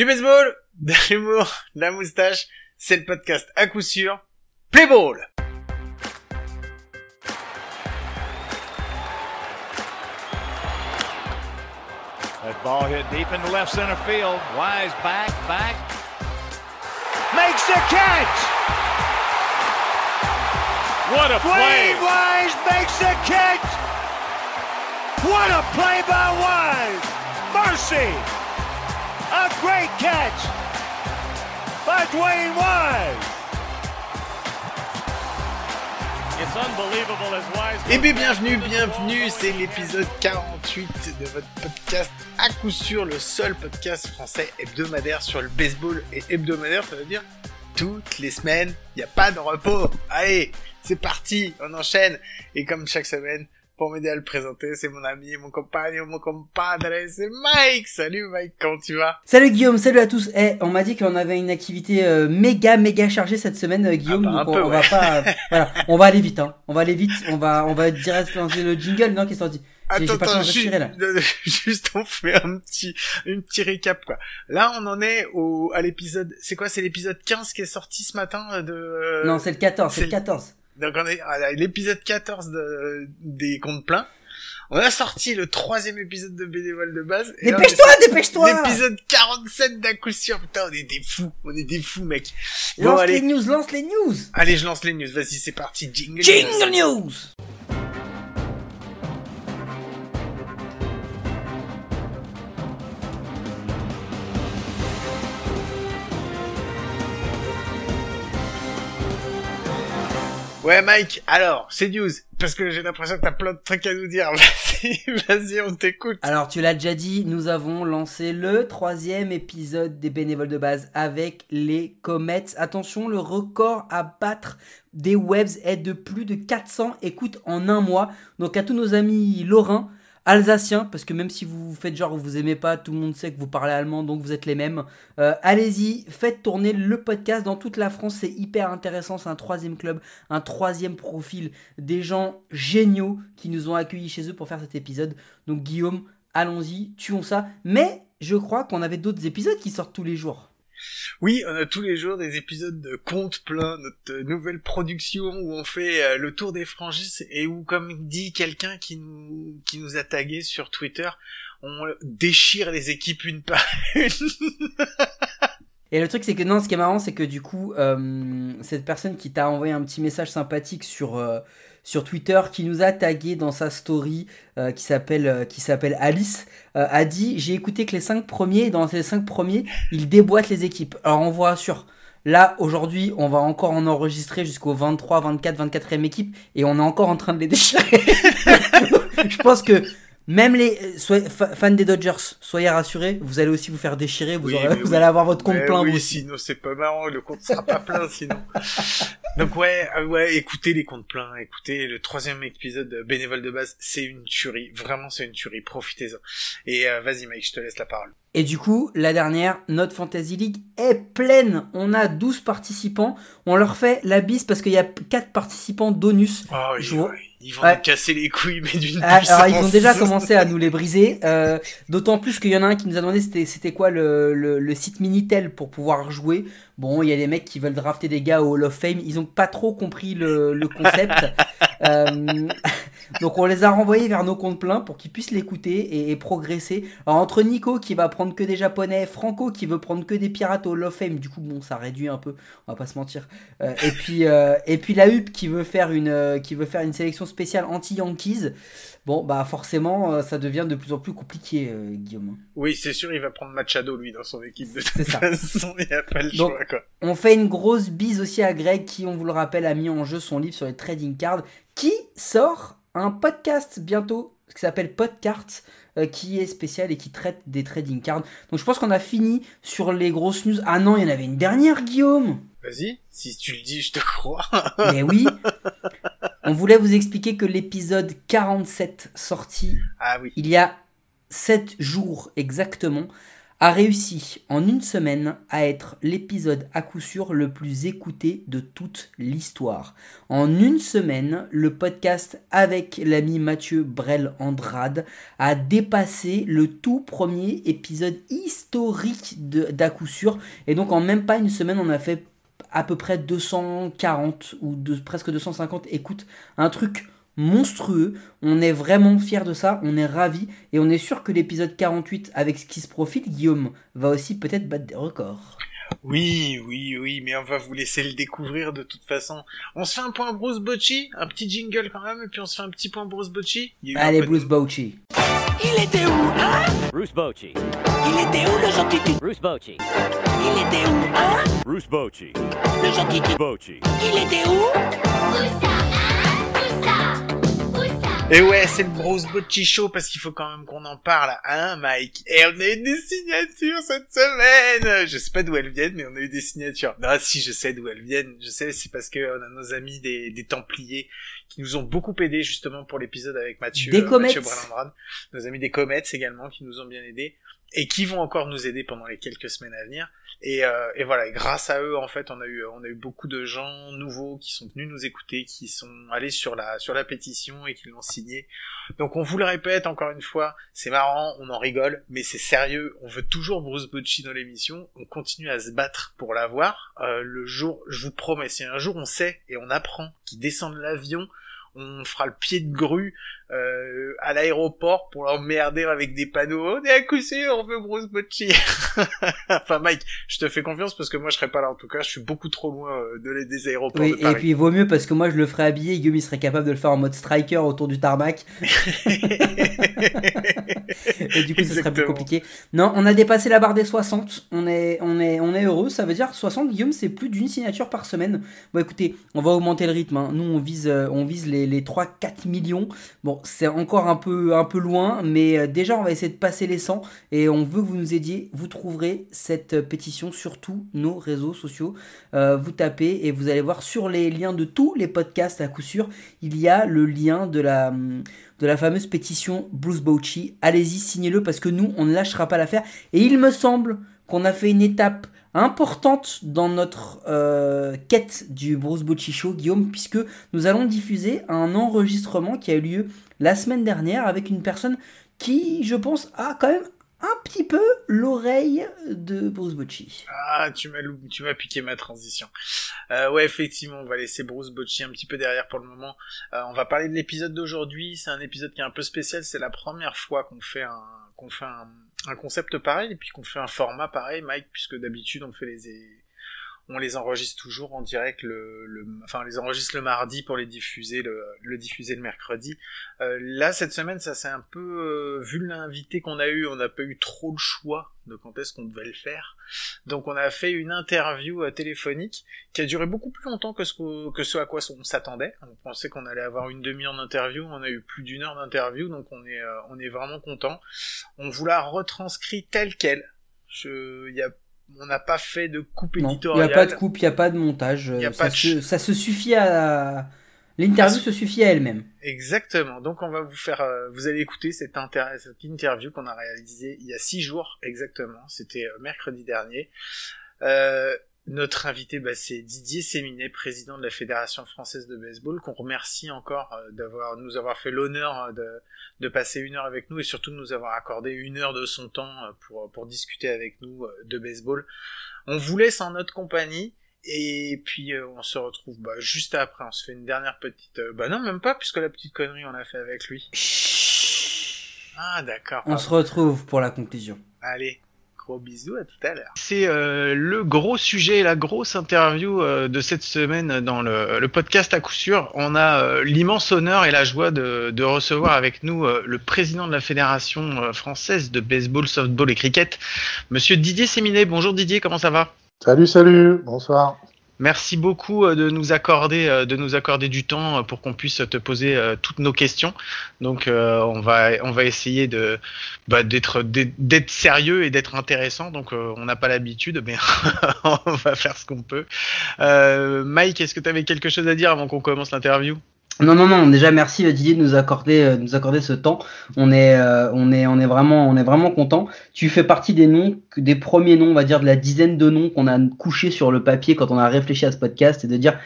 Du baseball, de l'humour, de la moustache, c'est le podcast à coup sûr. Play ball! That ball hit deep into left center field. Wise back, back. Makes the catch! What a play! Wise makes the catch! What a play by Wise! Mercy! A great catch by Dwayne Wise! It's unbelievable as Wise. Eh bien, bienvenue, bienvenue, c'est l'épisode 48 de votre podcast à coup sûr, le seul podcast français hebdomadaire sur le baseball et hebdomadaire, ça veut dire toutes les semaines, il n'y a pas de repos. Allez, c'est parti, on enchaîne. Et comme chaque semaine, pour m'aider à le présenter, c'est mon ami, mon compagnon, mon compadre, c'est Mike. Salut Mike, comment tu vas? Salut Guillaume, salut à tous. Eh, on m'a dit qu'on avait une activité euh, méga méga chargée cette semaine, euh, Guillaume. Ah bah, donc on, peu, on va pas, euh, voilà, on va aller vite, hein. On va aller vite. On va, on va direct lancer le jingle, non, qui est sorti. Attends, attends, juste, là. juste on fait un petit, une petit récap quoi. Là, on en est au, à l'épisode, c'est quoi, c'est l'épisode 15 qui est sorti ce matin de. Non, c'est le 14, c'est c'est le 14. Donc on est à l'épisode 14 de, des comptes pleins. On a sorti le troisième épisode de Bénévole de base. Dépêche-toi, dépêche-toi. L'épisode 47 d'un coup sûr. Putain, on est des fous. On est des fous, mec. Lance allez. les news, lance les news. Allez, je lance les news. Vas-y, c'est parti. Jingle. Jingle news. Ouais, Mike. Alors, c'est news. Parce que j'ai l'impression que t'as plein de trucs à nous dire. Vas-y, vas-y, on t'écoute. Alors, tu l'as déjà dit, nous avons lancé le troisième épisode des bénévoles de base avec les Comets. Attention, le record à battre des webs est de plus de 400 écoutes en un mois. Donc, à tous nos amis lorrains, alsaciens, parce que même si vous faites genre vous aimez pas, tout le monde sait que vous parlez allemand, donc vous êtes les mêmes. Euh, Allez-y, faites tourner le podcast dans toute la France, c'est hyper intéressant. C'est un troisième club, un troisième profil, des gens géniaux qui nous ont accueillis chez eux pour faire cet épisode. Donc Guillaume, allons-y, tuons ça. Mais je crois qu'on avait d'autres épisodes qui sortent tous les jours. Oui, on a tous les jours des épisodes de Compte plein, notre nouvelle production où on fait euh, le tour des franchises et où, comme dit quelqu'un qui nous, qui nous a tagué sur Twitter, on déchire les équipes une par une. Et le truc, c'est que non, ce qui est marrant, c'est que du coup, euh, cette personne qui t'a envoyé un petit message sympathique sur, euh, sur Twitter, qui nous a tagué dans sa story, euh, qui s'appelle euh, qui s'appelle Alice, euh, a dit J'ai écouté que les 5 premiers, et dans ces 5 premiers, ils déboîtent les équipes. Alors, on vous rassure. Là, aujourd'hui, on va encore en enregistrer jusqu'au 23, 24, 24e équipe, et on est encore en train de les déchirer. Je pense que même les euh, soyez- fa- fans des Dodgers, soyez rassurés, vous allez aussi vous faire déchirer, vous, Oui, aurez- mais vous oui. allez avoir votre compte Ouais, plein. oui, aussi. sinon c'est pas marrant, le compte sera pas plein sinon. Donc ouais, euh, ouais, écoutez les comptes pleins, écoutez le troisième épisode de Bénévole de base, c'est une tuerie, vraiment c'est une tuerie, profitez-en. Et euh, vas-y Mike, je te laisse la parole. Et du coup, la dernière, notre Fantasy League est pleine. On a 12 participants. On leur fait la bise parce qu'il y a 4 participants d'onus. Oh, Je ils, vois- ils vont Ouais. nous casser les couilles, mais d'une Ah, puissance. Alors, ils ont déjà commencé à nous les briser. euh, D'autant plus qu'il y en a un qui nous a demandé c'était, quoi le, le, le site Minitel pour pouvoir jouer. Bon, il y a des mecs qui veulent drafter des gars au Hall of Fame. Ils ont pas trop compris le, le concept. Euh, donc, on les a renvoyés vers nos comptes pleins pour qu'ils puissent l'écouter et, et progresser. Alors, entre Nico qui va prendre que des japonais, Franco qui veut prendre que des pirates au of Fame, du coup, bon, ça réduit un peu, on va pas se mentir. Euh, et, puis, euh, et puis la HUP qui veut faire une, euh, qui veut faire une sélection spéciale anti-Yankees. Bon, bah forcément, ça devient de plus en plus compliqué, Guillaume. Oui, c'est sûr, il va prendre Machado lui dans son équipe de toute ça. façon, il a pas le Donc- choix quoi. On fait une grosse bise aussi à Greg qui, on vous le rappelle, a mis en jeu son livre sur les trading cards, qui sort un podcast bientôt qui s'appelle Podcards, euh, qui est spécial et qui traite des trading cards. Donc je pense qu'on a fini sur les grosses news. Ah non, il y en avait une dernière, Guillaume Vas-y, si tu le dis, je te crois. Mais oui On voulait vous expliquer que l'épisode 47 sorti ah oui. il y a 7 jours exactement, a réussi en une semaine à être l'épisode à coup sûr le plus écouté de toute l'histoire. En une semaine, le podcast avec l'ami Mathieu Brel Andrade a dépassé le tout premier épisode historique d'à coup sûr. Et donc en même pas une semaine, on a fait à peu près 240 ou presque 250 écoutes. Un truc monstrueux. On est vraiment fiers de ça, on est ravis et on est sûr que l'épisode 48 avec ce qui se profite, Guillaume, va aussi peut-être battre des records. Oui, oui, oui, mais on va vous laisser le découvrir de toute façon. On se fait un point Bruce Bocci, un petit jingle quand même, et puis on se fait un petit point Bruce Bocci. Allez, Bruce Bocci. Il était où, hein? Bruce Bocci. Il était où le gentil Bruce Bocci. Il était où, hein? Bruce Bocci. Le gentil Bocci. Il était où? Et ouais, c'est le Bruce Bocci Show parce qu'il faut quand même qu'on en parle, hein, Mike. Et on a eu des signatures cette semaine. Je sais pas d'où elles viennent, mais on a eu des signatures. Non, si, je sais d'où elles viennent. Je sais, c'est parce que on a nos amis des, des Templiers qui nous ont beaucoup aidé justement pour l'épisode avec Mathieu. Des comètes. Nos amis des comètes également qui nous ont bien aidés et qui vont encore nous aider pendant les quelques semaines à venir. Et, euh, et voilà, grâce à eux, en fait, on a eu, on a eu beaucoup de gens nouveaux qui sont venus nous écouter, qui sont allés sur la, sur la pétition et qui l'ont signé. Donc on vous le répète encore une fois, c'est marrant, on en rigole, mais c'est sérieux. On veut toujours Bruce Bocci dans l'émission. On continue à se battre pour l'avoir. Euh, le jour, je vous promets, si un jour on sait et on apprend qu'il descend de l'avion, on fera le pied de grue euh, à l'aéroport pour l'emmerder avec des panneaux. On est à coup sûr, on veut Bruce Bocci. enfin Mike, je te fais confiance parce que moi je serais pas là en tout cas, je suis beaucoup trop loin euh, de, des aéroports oui, Et puis il vaut mieux parce que moi je le ferais habiller, Guillaume il serait capable de le faire en mode striker autour du tarmac. et du coup ce serait plus compliqué. Non, on a dépassé la barre des 60, on est, on est, on est heureux, ça veut dire 60 Guillaume c'est plus d'une signature par semaine. Bon écoutez, on va augmenter le rythme, hein. nous on vise, euh, on vise les, les 3-4 millions. Bon c'est encore un peu, un peu loin, mais euh, déjà on va essayer de passer les 100 et on veut que vous nous aidiez. Vous trouverez cette pétition sur tous nos réseaux sociaux. Euh, vous tapez et vous allez voir sur les liens de tous les podcasts à coup sûr, il y a le lien de la, de la fameuse pétition Bruce Bocci. Allez-y, signez-le parce que nous, on ne lâchera pas l'affaire. Et il me semble qu'on a fait une étape importante dans notre euh, quête du Bruce Bocci Show, Guillaume, puisque nous allons diffuser un enregistrement qui a eu lieu la semaine dernière avec une personne qui, je pense, a quand même un petit peu l'oreille de Bruce Bocci. Ah, tu m'as tu m'as piqué ma transition. Euh, ouais, effectivement, on va laisser Bruce Bocci un petit peu derrière pour le moment. Euh, on va parler de l'épisode d'aujourd'hui. C'est un épisode qui est un peu spécial. C'est la première fois qu'on fait un qu'on fait un, un concept pareil et puis qu'on fait un format pareil, Mike, puisque d'habitude on fait les on les enregistre toujours en direct le, enfin les enregistre le mardi pour les diffuser le, diffuser le mercredi. Euh, là cette semaine ça s'est un peu euh, vu l'invité qu'on a eu on n'a pas eu trop le choix de quand est-ce qu'on devait le faire. Donc on a fait une interview euh, téléphonique qui a duré beaucoup plus longtemps que ce, à quoi on s'attendait. On pensait qu'on allait avoir une demi-heure d'interview on a eu plus d'une heure d'interview donc on est vraiment content. On vous l'a retranscrit tel quel. Il y a on n'a pas fait de coupe éditoriale. Il n'y a pas de coupe, il n'y a pas de montage. ça, se, ça, se, suffit à. L'interview se suffit à elle-même. Exactement. Donc on va vous faire, euh, vous allez écouter cette, cette interview qu'on a réalisée il y a six jours exactement. C'était euh, mercredi dernier. Euh, notre invité, bah, c'est Didier Séminet, président de la Fédération française de baseball, qu'on remercie encore euh, d'avoir nous avoir fait l'honneur euh, de, de, passer une heure avec nous et surtout de nous avoir accordé une heure de son temps euh, pour, pour discuter avec nous de baseball. On vous laisse en notre compagnie et puis on se retrouve bah, juste après. On se fait une dernière petite. bah non, même pas puisque la petite connerie on l'a fait avec lui. Ah d'accord. On se retrouve pour la conclusion. Allez bisous, à tout à l'heure. C'est euh, le gros sujet, la grosse interview euh, de cette semaine dans le, podcast à coup sûr. On a euh, l'immense honneur et la joie de, de recevoir avec nous le président de la Fédération française de baseball, softball et cricket, monsieur Didier Séminet. Bonjour Didier, comment ça va? Salut, salut, bonsoir. Merci beaucoup euh, de nous accorder euh, de nous accorder du temps euh, pour qu'on puisse te poser toutes nos questions. Donc on va on va essayer de bah, d'être d'être sérieux et d'être intéressant. Donc on n'a pas l'habitude, mais on va faire ce qu'on peut. Mike, est-ce que tu avais quelque chose à dire avant qu'on commence l'interview? Non, non, non. Déjà, merci Didier de nous accorder, euh, nous accorder ce temps. On est, euh, on est, on est vraiment, on est vraiment content. Tu fais partie des noms, des premiers noms, on va dire, de la dizaine de noms qu'on a couché sur le papier quand on a réfléchi à ce podcast et de dire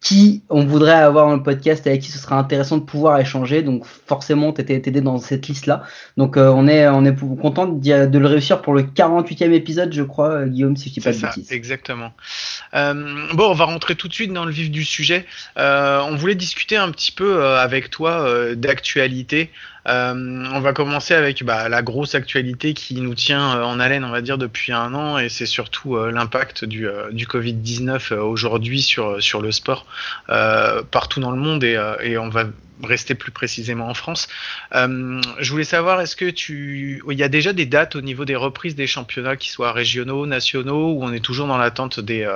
qui on voudrait avoir dans le podcast avec qui ce serait intéressant de pouvoir échanger. Donc forcément, tu étais aidé dans cette liste-là. Donc euh, on est on est content de, le réussir pour le 48e épisode, je crois, euh, Guillaume, si je dis pas de ça, bêtises. Exactement. Euh, bon, on va rentrer tout de suite dans le vif du sujet. Euh, on voulait discuter un petit peu avec toi d'actualité. Euh, on va commencer avec bah, la grosse actualité qui nous tient euh, en haleine, on va dire, depuis un an, et c'est surtout euh, l'impact du, du Covid-19 aujourd'hui sur, sur le sport partout dans le monde, et, et, on va rester plus précisément en France. je voulais savoir, est-ce que tu, il y a déjà des dates au niveau des reprises des championnats, qui soient régionaux, nationaux, ou on est toujours dans l'attente de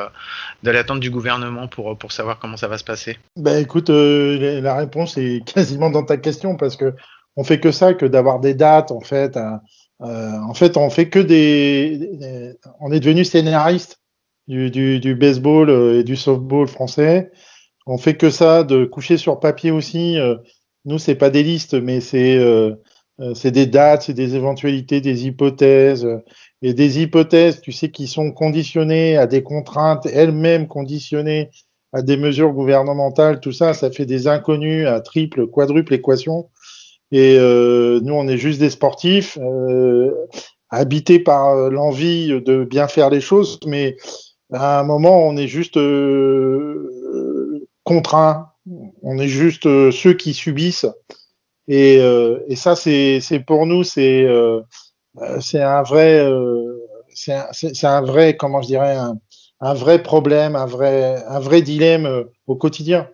l'attente du gouvernement pour pour savoir comment ça va se passer? Ben écoute, la réponse est quasiment dans ta question parce que on fait que ça, que d'avoir des dates, en fait. Euh, euh, en fait, on fait que des, on est devenu scénariste du, du, du, baseball euh, et du softball français. On fait que ça, de coucher sur papier aussi. nous, c'est pas des listes, mais c'est c'est des dates, c'est des éventualités, des hypothèses et des hypothèses, tu sais, qui sont conditionnées à des contraintes elles-mêmes conditionnées à des mesures gouvernementales. Tout ça, ça fait des inconnus à triple, quadruple équation. Et euh, nous, on est juste des sportifs, euh, habités par euh, l'envie de bien faire les choses, mais à un moment, on est juste euh, contraints. On est juste euh, ceux qui subissent. Et, et ça, c'est pour nous, c'est c'est un vrai, c'est un, un, vrai, comment je dirais, un, un, vrai problème, un vrai, un vrai dilemme au quotidien.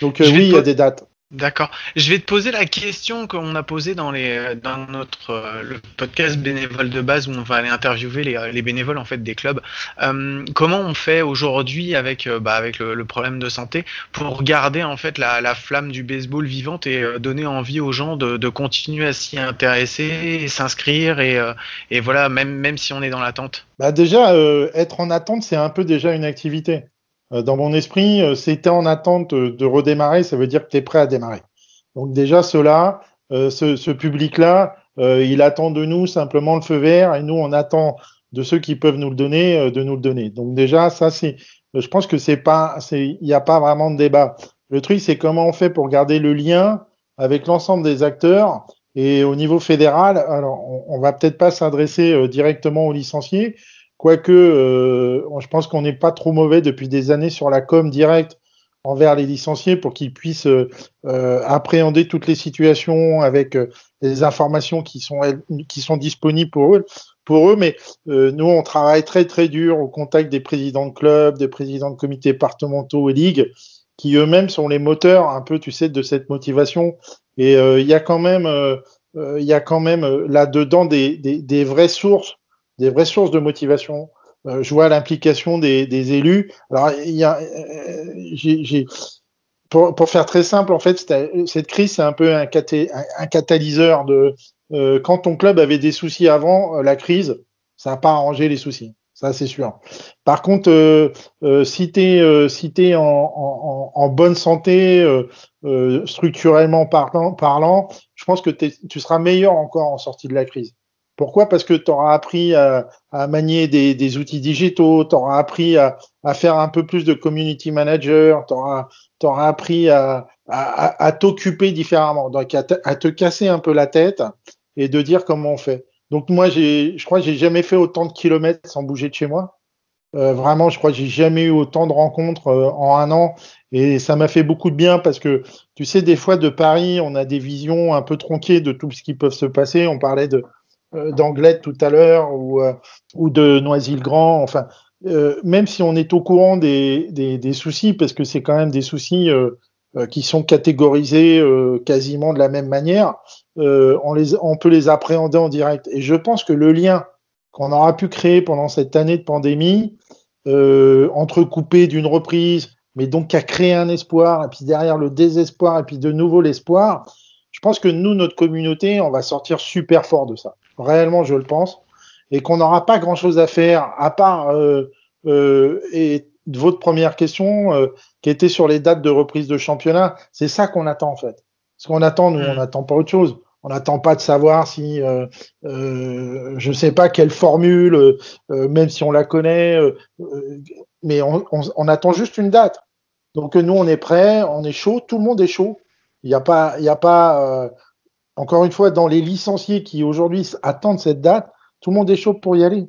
Donc oui, il y a des dates. D'accord. Je vais te poser la question qu'on a posée dans les dans notre euh, le podcast bénévole de base où on va aller interviewer les, les bénévoles en fait des clubs. Euh, comment on fait aujourd'hui avec euh, bah, avec le, problème de santé pour garder en fait la, la flamme du baseball vivante et donner envie aux gens de, de continuer à s'y intéresser et s'inscrire et, et voilà même même si on est dans l'attente? Bah déjà être en attente c'est un peu déjà une activité. Euh, dans mon esprit, euh, tu en attente de redémarrer, ça veut dire que tu es prêt à démarrer. Donc déjà, cela, euh, ce, ce public-là, il attend de nous simplement le feu vert et nous, on attend de ceux qui peuvent nous le donner, de nous le donner. Donc déjà, ça, c'est, je pense que c'est pas, c'est, il n'y a pas vraiment de débat. Le truc, c'est comment on fait pour garder le lien avec l'ensemble des acteurs et au niveau fédéral. Alors, on, on va peut-être pas s'adresser directement aux licenciés, Quoique, euh, je pense qu'on n'est pas trop mauvais depuis des années sur la com directe envers les licenciés pour qu'ils puissent euh, euh, appréhender toutes les situations avec les informations qui sont qui sont disponibles pour eux. Pour eux, mais nous on travaille très très dur au contact des présidents de clubs, des présidents de comités départementaux et ligues, qui eux-mêmes sont les moteurs un peu, tu sais, de cette motivation. Et il y a quand même il y a quand même là-dedans des, des, des vraies sources des vraies sources de motivation. Euh, je vois l'implication des, des, élus. Alors, il y a, euh, pour, pour, faire très simple, en fait, cette crise, c'est un peu un, un, catalyseur de euh, quand ton club avait des soucis avant euh, la crise, ça n'a pas arrangé les soucis. Ça, c'est sûr. Par contre, euh, si tu es, si en, en, en, bonne santé, structurellement parlant, parlant, je pense que tu seras meilleur encore en sortie de la crise. Pourquoi? Parce que tu auras appris à, manier des, outils digitaux, tu auras appris à, faire un peu plus de community manager, tu auras, appris à, t'occuper différemment, donc à, te casser un peu la tête et de dire comment on fait. Donc moi, je crois que j'ai jamais fait autant de kilomètres sans bouger de chez moi. Euh, vraiment, je crois que j'ai jamais eu autant de rencontres euh, en un an et ça m'a fait beaucoup de bien parce que tu sais, des fois de Paris, on a des visions un peu tronquées de tout ce qui peut se passer. On parlait de, euh, d'Anglette tout à l'heure ou, euh, ou de Noisy-le-Grand. Enfin, euh, même si on est au courant des, des, des soucis, parce que c'est quand même des soucis qui sont catégorisés quasiment de la même manière, on, les, on peut les appréhender en direct. Et je pense que le lien qu'on aura pu créer pendant cette année de pandémie, entrecoupé d'une reprise, mais donc qui a créé un espoir, et puis derrière le désespoir, et puis de nouveau l'espoir, je pense que nous, notre communauté, on va sortir super fort de ça. Réellement, je le pense. Et qu'on n'aura pas grand-chose à faire, à part euh, euh, et votre première question, euh, qui était sur les dates de reprise de championnat, c'est ça qu'on attend en fait. Ce qu'on attend, nous, on n'attend pas autre chose. On n'attend pas de savoir si, euh, euh, je sais pas quelle formule, euh, euh, même si on la connaît, euh, euh, mais on, on- on attend juste une date. Donc nous, on est prêt, on est chaud, tout le monde est chaud. Il n'y a pas, il y a pas, euh, encore une fois, dans les licenciés qui aujourd'hui attendent cette date, tout le monde est chaud pour y aller.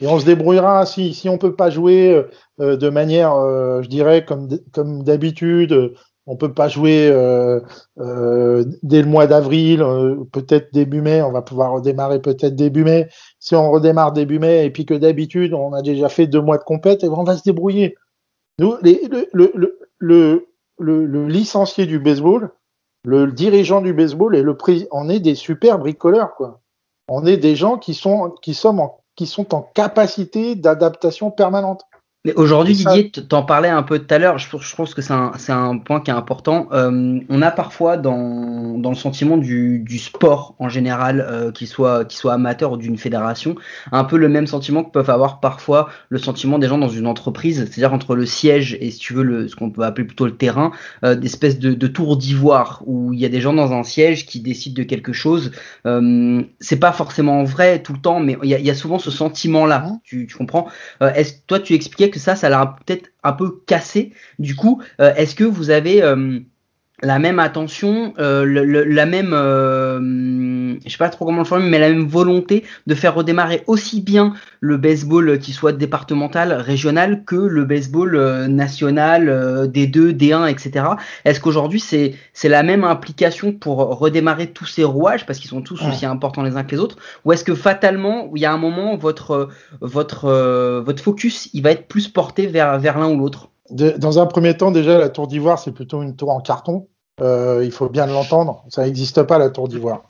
Et on se débrouillera si, si on peut pas jouer euh, de manière, euh, je dirais, comme, comme d'habitude. on peut pas jouer euh, euh, dès le mois d'avril, euh, peut-être début mai. On va pouvoir redémarrer peut-être début mai. Si on redémarre début mai et puis que d'habitude on a déjà fait deux mois de compète, eh ben, on va se débrouiller. Nous, les, le, le, le, le, le- le licencié du baseball, le dirigeant du baseball et le prix, on est des super bricoleurs, quoi. On est des gens qui sont, qui sommes en, qui sont en capacité d'adaptation permanente. Mais aujourd'hui, Didier, t'en parlais un peu tout à l'heure, je, je pense que c'est un, point qui est important. Euh, on a parfois dans, dans le sentiment du, du sport en général, euh, qu'il soit, amateur ou d'une fédération, un peu le même sentiment que peuvent avoir parfois le sentiment des gens dans une entreprise, c'est-à-dire entre le siège et si tu veux le, ce qu'on peut appeler plutôt le terrain, euh, d'espèces de, de tour d'ivoire où il y a des gens dans un siège qui décident de quelque chose. Euh, c'est pas forcément vrai tout le temps, mais il y a, il y a souvent ce sentiment-là. Tu, tu comprends? Euh, est-ce toi tu expliquais que ça, ça l'a peut-être un peu cassé. Du coup, euh, est-ce que vous avez euh, la même attention, euh, le- le- la même, euh, je sais pas trop comment le formuler, mais la même volonté de faire redémarrer aussi bien le baseball euh, qui soit départemental, régional, que le baseball euh, national, euh, D2, D1, etc. Est-ce qu'aujourd'hui c'est c'est la même implication pour redémarrer tous ces rouages parce qu'ils sont tous Ouais. aussi importants les uns que les autres, ou est-ce que fatalement il y a un moment votre votre euh, votre focus il va être plus porté vers vers l'un ou l'autre? De- dans un premier temps, déjà, la tour d'ivoire, c'est plutôt une tour en carton. Euh, il faut bien l'entendre. Ça n'existe pas, la tour d'ivoire.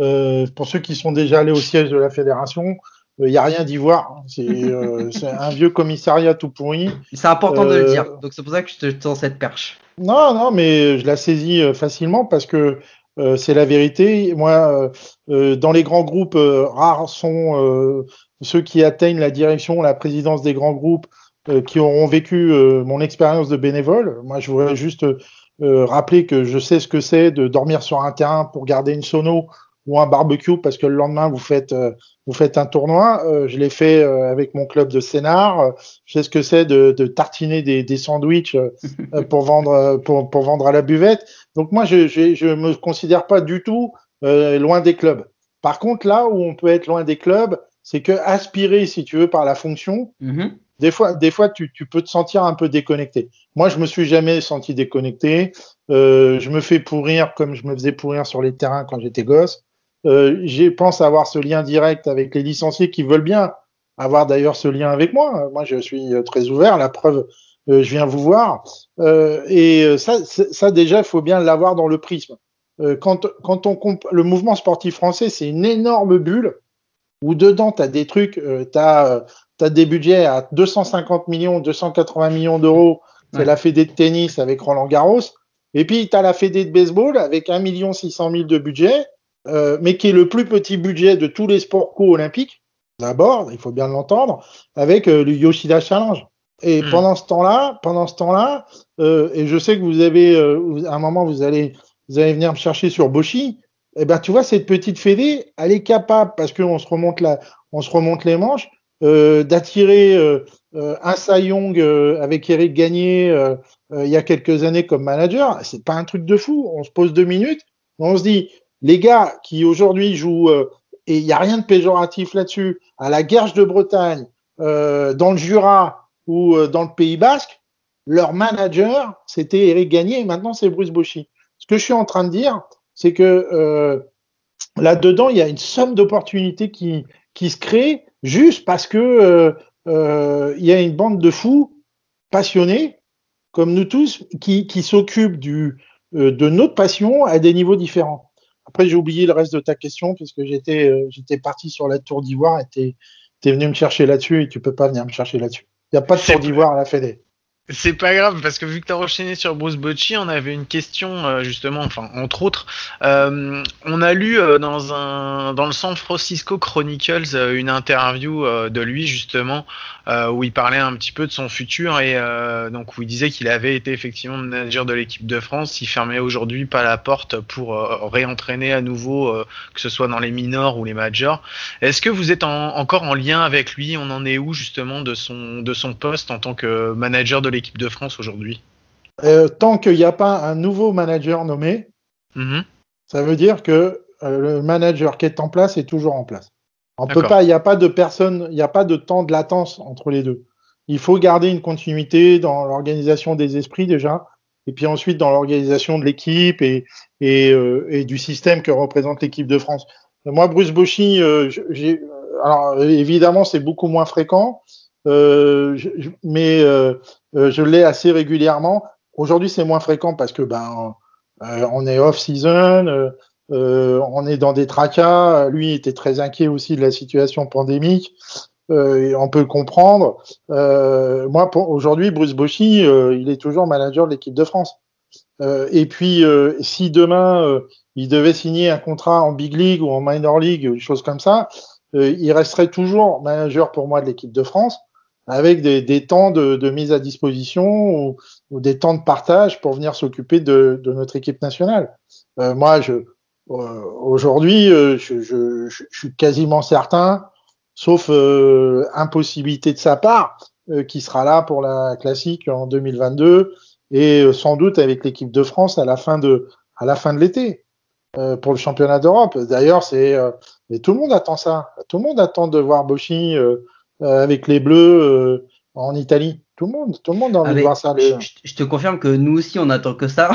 Euh, pour ceux qui sont déjà allés au siège de la fédération, il n'y a rien d'ivoire. C'est euh, c'est un vieux commissariat tout pourri. C'est important de le Euh, dire. Donc c'est pour ça que je te tends cette perche. Non, non, mais je la saisis euh, facilement parce que euh, c'est la vérité. Moi, euh, euh, dans les grands groupes, euh, rares sont euh, ceux qui atteignent la direction, la présidence des grands groupes, euh, qui auront vécu euh, mon expérience de bénévole. Moi, je voudrais juste euh, rappeler que je sais ce que c'est de dormir sur un terrain pour garder une sono ou un barbecue parce que le lendemain vous faites euh, vous faites un tournoi. Euh, je l'ai fait avec mon club de scénar. Euh, Je sais ce que c'est de, de tartiner des, des sandwichs pour vendre pour, pour vendre à la buvette. Donc moi je je, je me considère pas du tout loin des clubs. Par contre là où on peut être loin des clubs, c'est que aspirer si tu veux par la fonction, Mhm. Des fois, des fois tu, peux te sentir un peu déconnecté. Moi, je me suis jamais senti déconnecté. Euh, je me fais pourrir comme je me faisais pourrir sur les terrains quand j'étais gosse. Euh, je pense avoir ce lien direct avec les licenciés qui veulent bien avoir d'ailleurs ce lien avec moi. Moi, je suis euh, très ouvert. La preuve, je viens vous voir. Et ça, ça déjà, il faut bien l'avoir dans le prisme. Quand, quand on le mouvement sportif français, c'est une énorme bulle où dedans, tu as des trucs, euh, des budgets à 250 millions, 280 millions d'euros. C'est Ouais. la fédé de tennis avec Roland Garros. Et puis, tu as la fédé de baseball avec 1 600 000 de budget, euh, mais qui est le plus petit budget de tous les sports co-olympiques. D'abord, il faut bien l'entendre, avec euh, le Yoshida Challenge. Et Mm. pendant ce temps-là, pendant ce temps-là, euh, et je sais que vous avez, à un moment, vous allez, vous allez venir me chercher sur Boshi. Eh ben, tu vois, cette petite fédé, elle est capable, parce qu'on se remonte la, on se remonte les manches, d'attirer euh, euh, un Cy Young avec Eric Gagné euh, euh, il y a quelques années comme manager. C'est pas un truc de fou. On se pose deux minutes, on se dit, les gars qui aujourd'hui jouent, et il n'y a rien de péjoratif là-dessus, à la Guerche de Bretagne, dans le Jura ou dans le Pays Basque, leur manager, c'était Eric Gagné et maintenant c'est Bruce Bochy. Ce que je suis en train de dire, c'est que euh, là-dedans, il y a une somme d'opportunités qui, qui se crée juste parce que euh, euh, il y a une bande de fous passionnés, comme nous tous, qui, qui s'occupent du, euh, de notre passion à des niveaux différents. Après, j'ai oublié le reste de ta question puisque j'étais euh, j'étais parti sur la tour d'ivoire et t'es es venu me chercher là-dessus et tu peux pas venir me chercher là-dessus. Il n'y a pas de tour d'ivoire à la Fédé. C'est pas grave parce que vu que t'as enchaîné sur Bruce Bocci, on avait une question euh, justement, enfin entre autres, euh, on a lu euh, dans un dans le San Francisco Chronicles une interview de lui justement où il parlait un petit peu de son futur et donc où il disait qu'il avait été effectivement manager de l'équipe de France, il fermait aujourd'hui pas la porte pour réentraîner à nouveau, que ce soit dans les minors ou les majors. Est-ce que vous êtes en- encore en lien avec lui? On en est où justement de son de son poste en tant que manager de l'équipe de France aujourd'hui Euh, tant qu'il n'y a pas un nouveau manager nommé, Mhm. ça veut dire que euh, le manager qui est en place est toujours en place. On peut pas, il n'y a pas de personne, il n'y a pas de temps de latence entre les deux. Il faut garder une continuité dans l'organisation des esprits déjà, et puis ensuite dans l'organisation de l'équipe et, et, euh, et du système que représente l'équipe de France. Moi, Bruce Bochy, alors évidemment c'est beaucoup moins fréquent, euh, je- mais euh, euh, je l'ai assez régulièrement. Aujourd'hui, c'est moins fréquent parce que ben euh, on est off season. on est dans des tracas. Lui était très inquiet aussi de la situation pandémique. Et on peut le comprendre. Moi, aujourd'hui, Bruce Bochy, il est toujours manager de l'équipe de France. Et puis, si demain il devait signer un contrat en big league ou en minor league, ou des choses comme ça, euh, il resterait toujours manager pour moi de l'équipe de France, avec des, des temps de, de mise à disposition ou, ou des temps de partage pour venir s'occuper de, de notre équipe nationale. Euh, moi, je, euh, aujourd'hui, euh, je, je, je, suis quasiment certain, sauf euh, impossibilité de sa part, euh, qui sera là pour la classique en 2022 et euh, sans doute avec l'équipe de France à la fin de à la fin de l'été pour le championnat d'Europe. D'ailleurs, c'est mais tout le monde attend ça. Tout le monde attend de voir Bochy avec les Bleus euh, en Italie. Tout le monde, tout le monde a envie Ah, de voir ça. je, te confirme que nous aussi on attend que ça.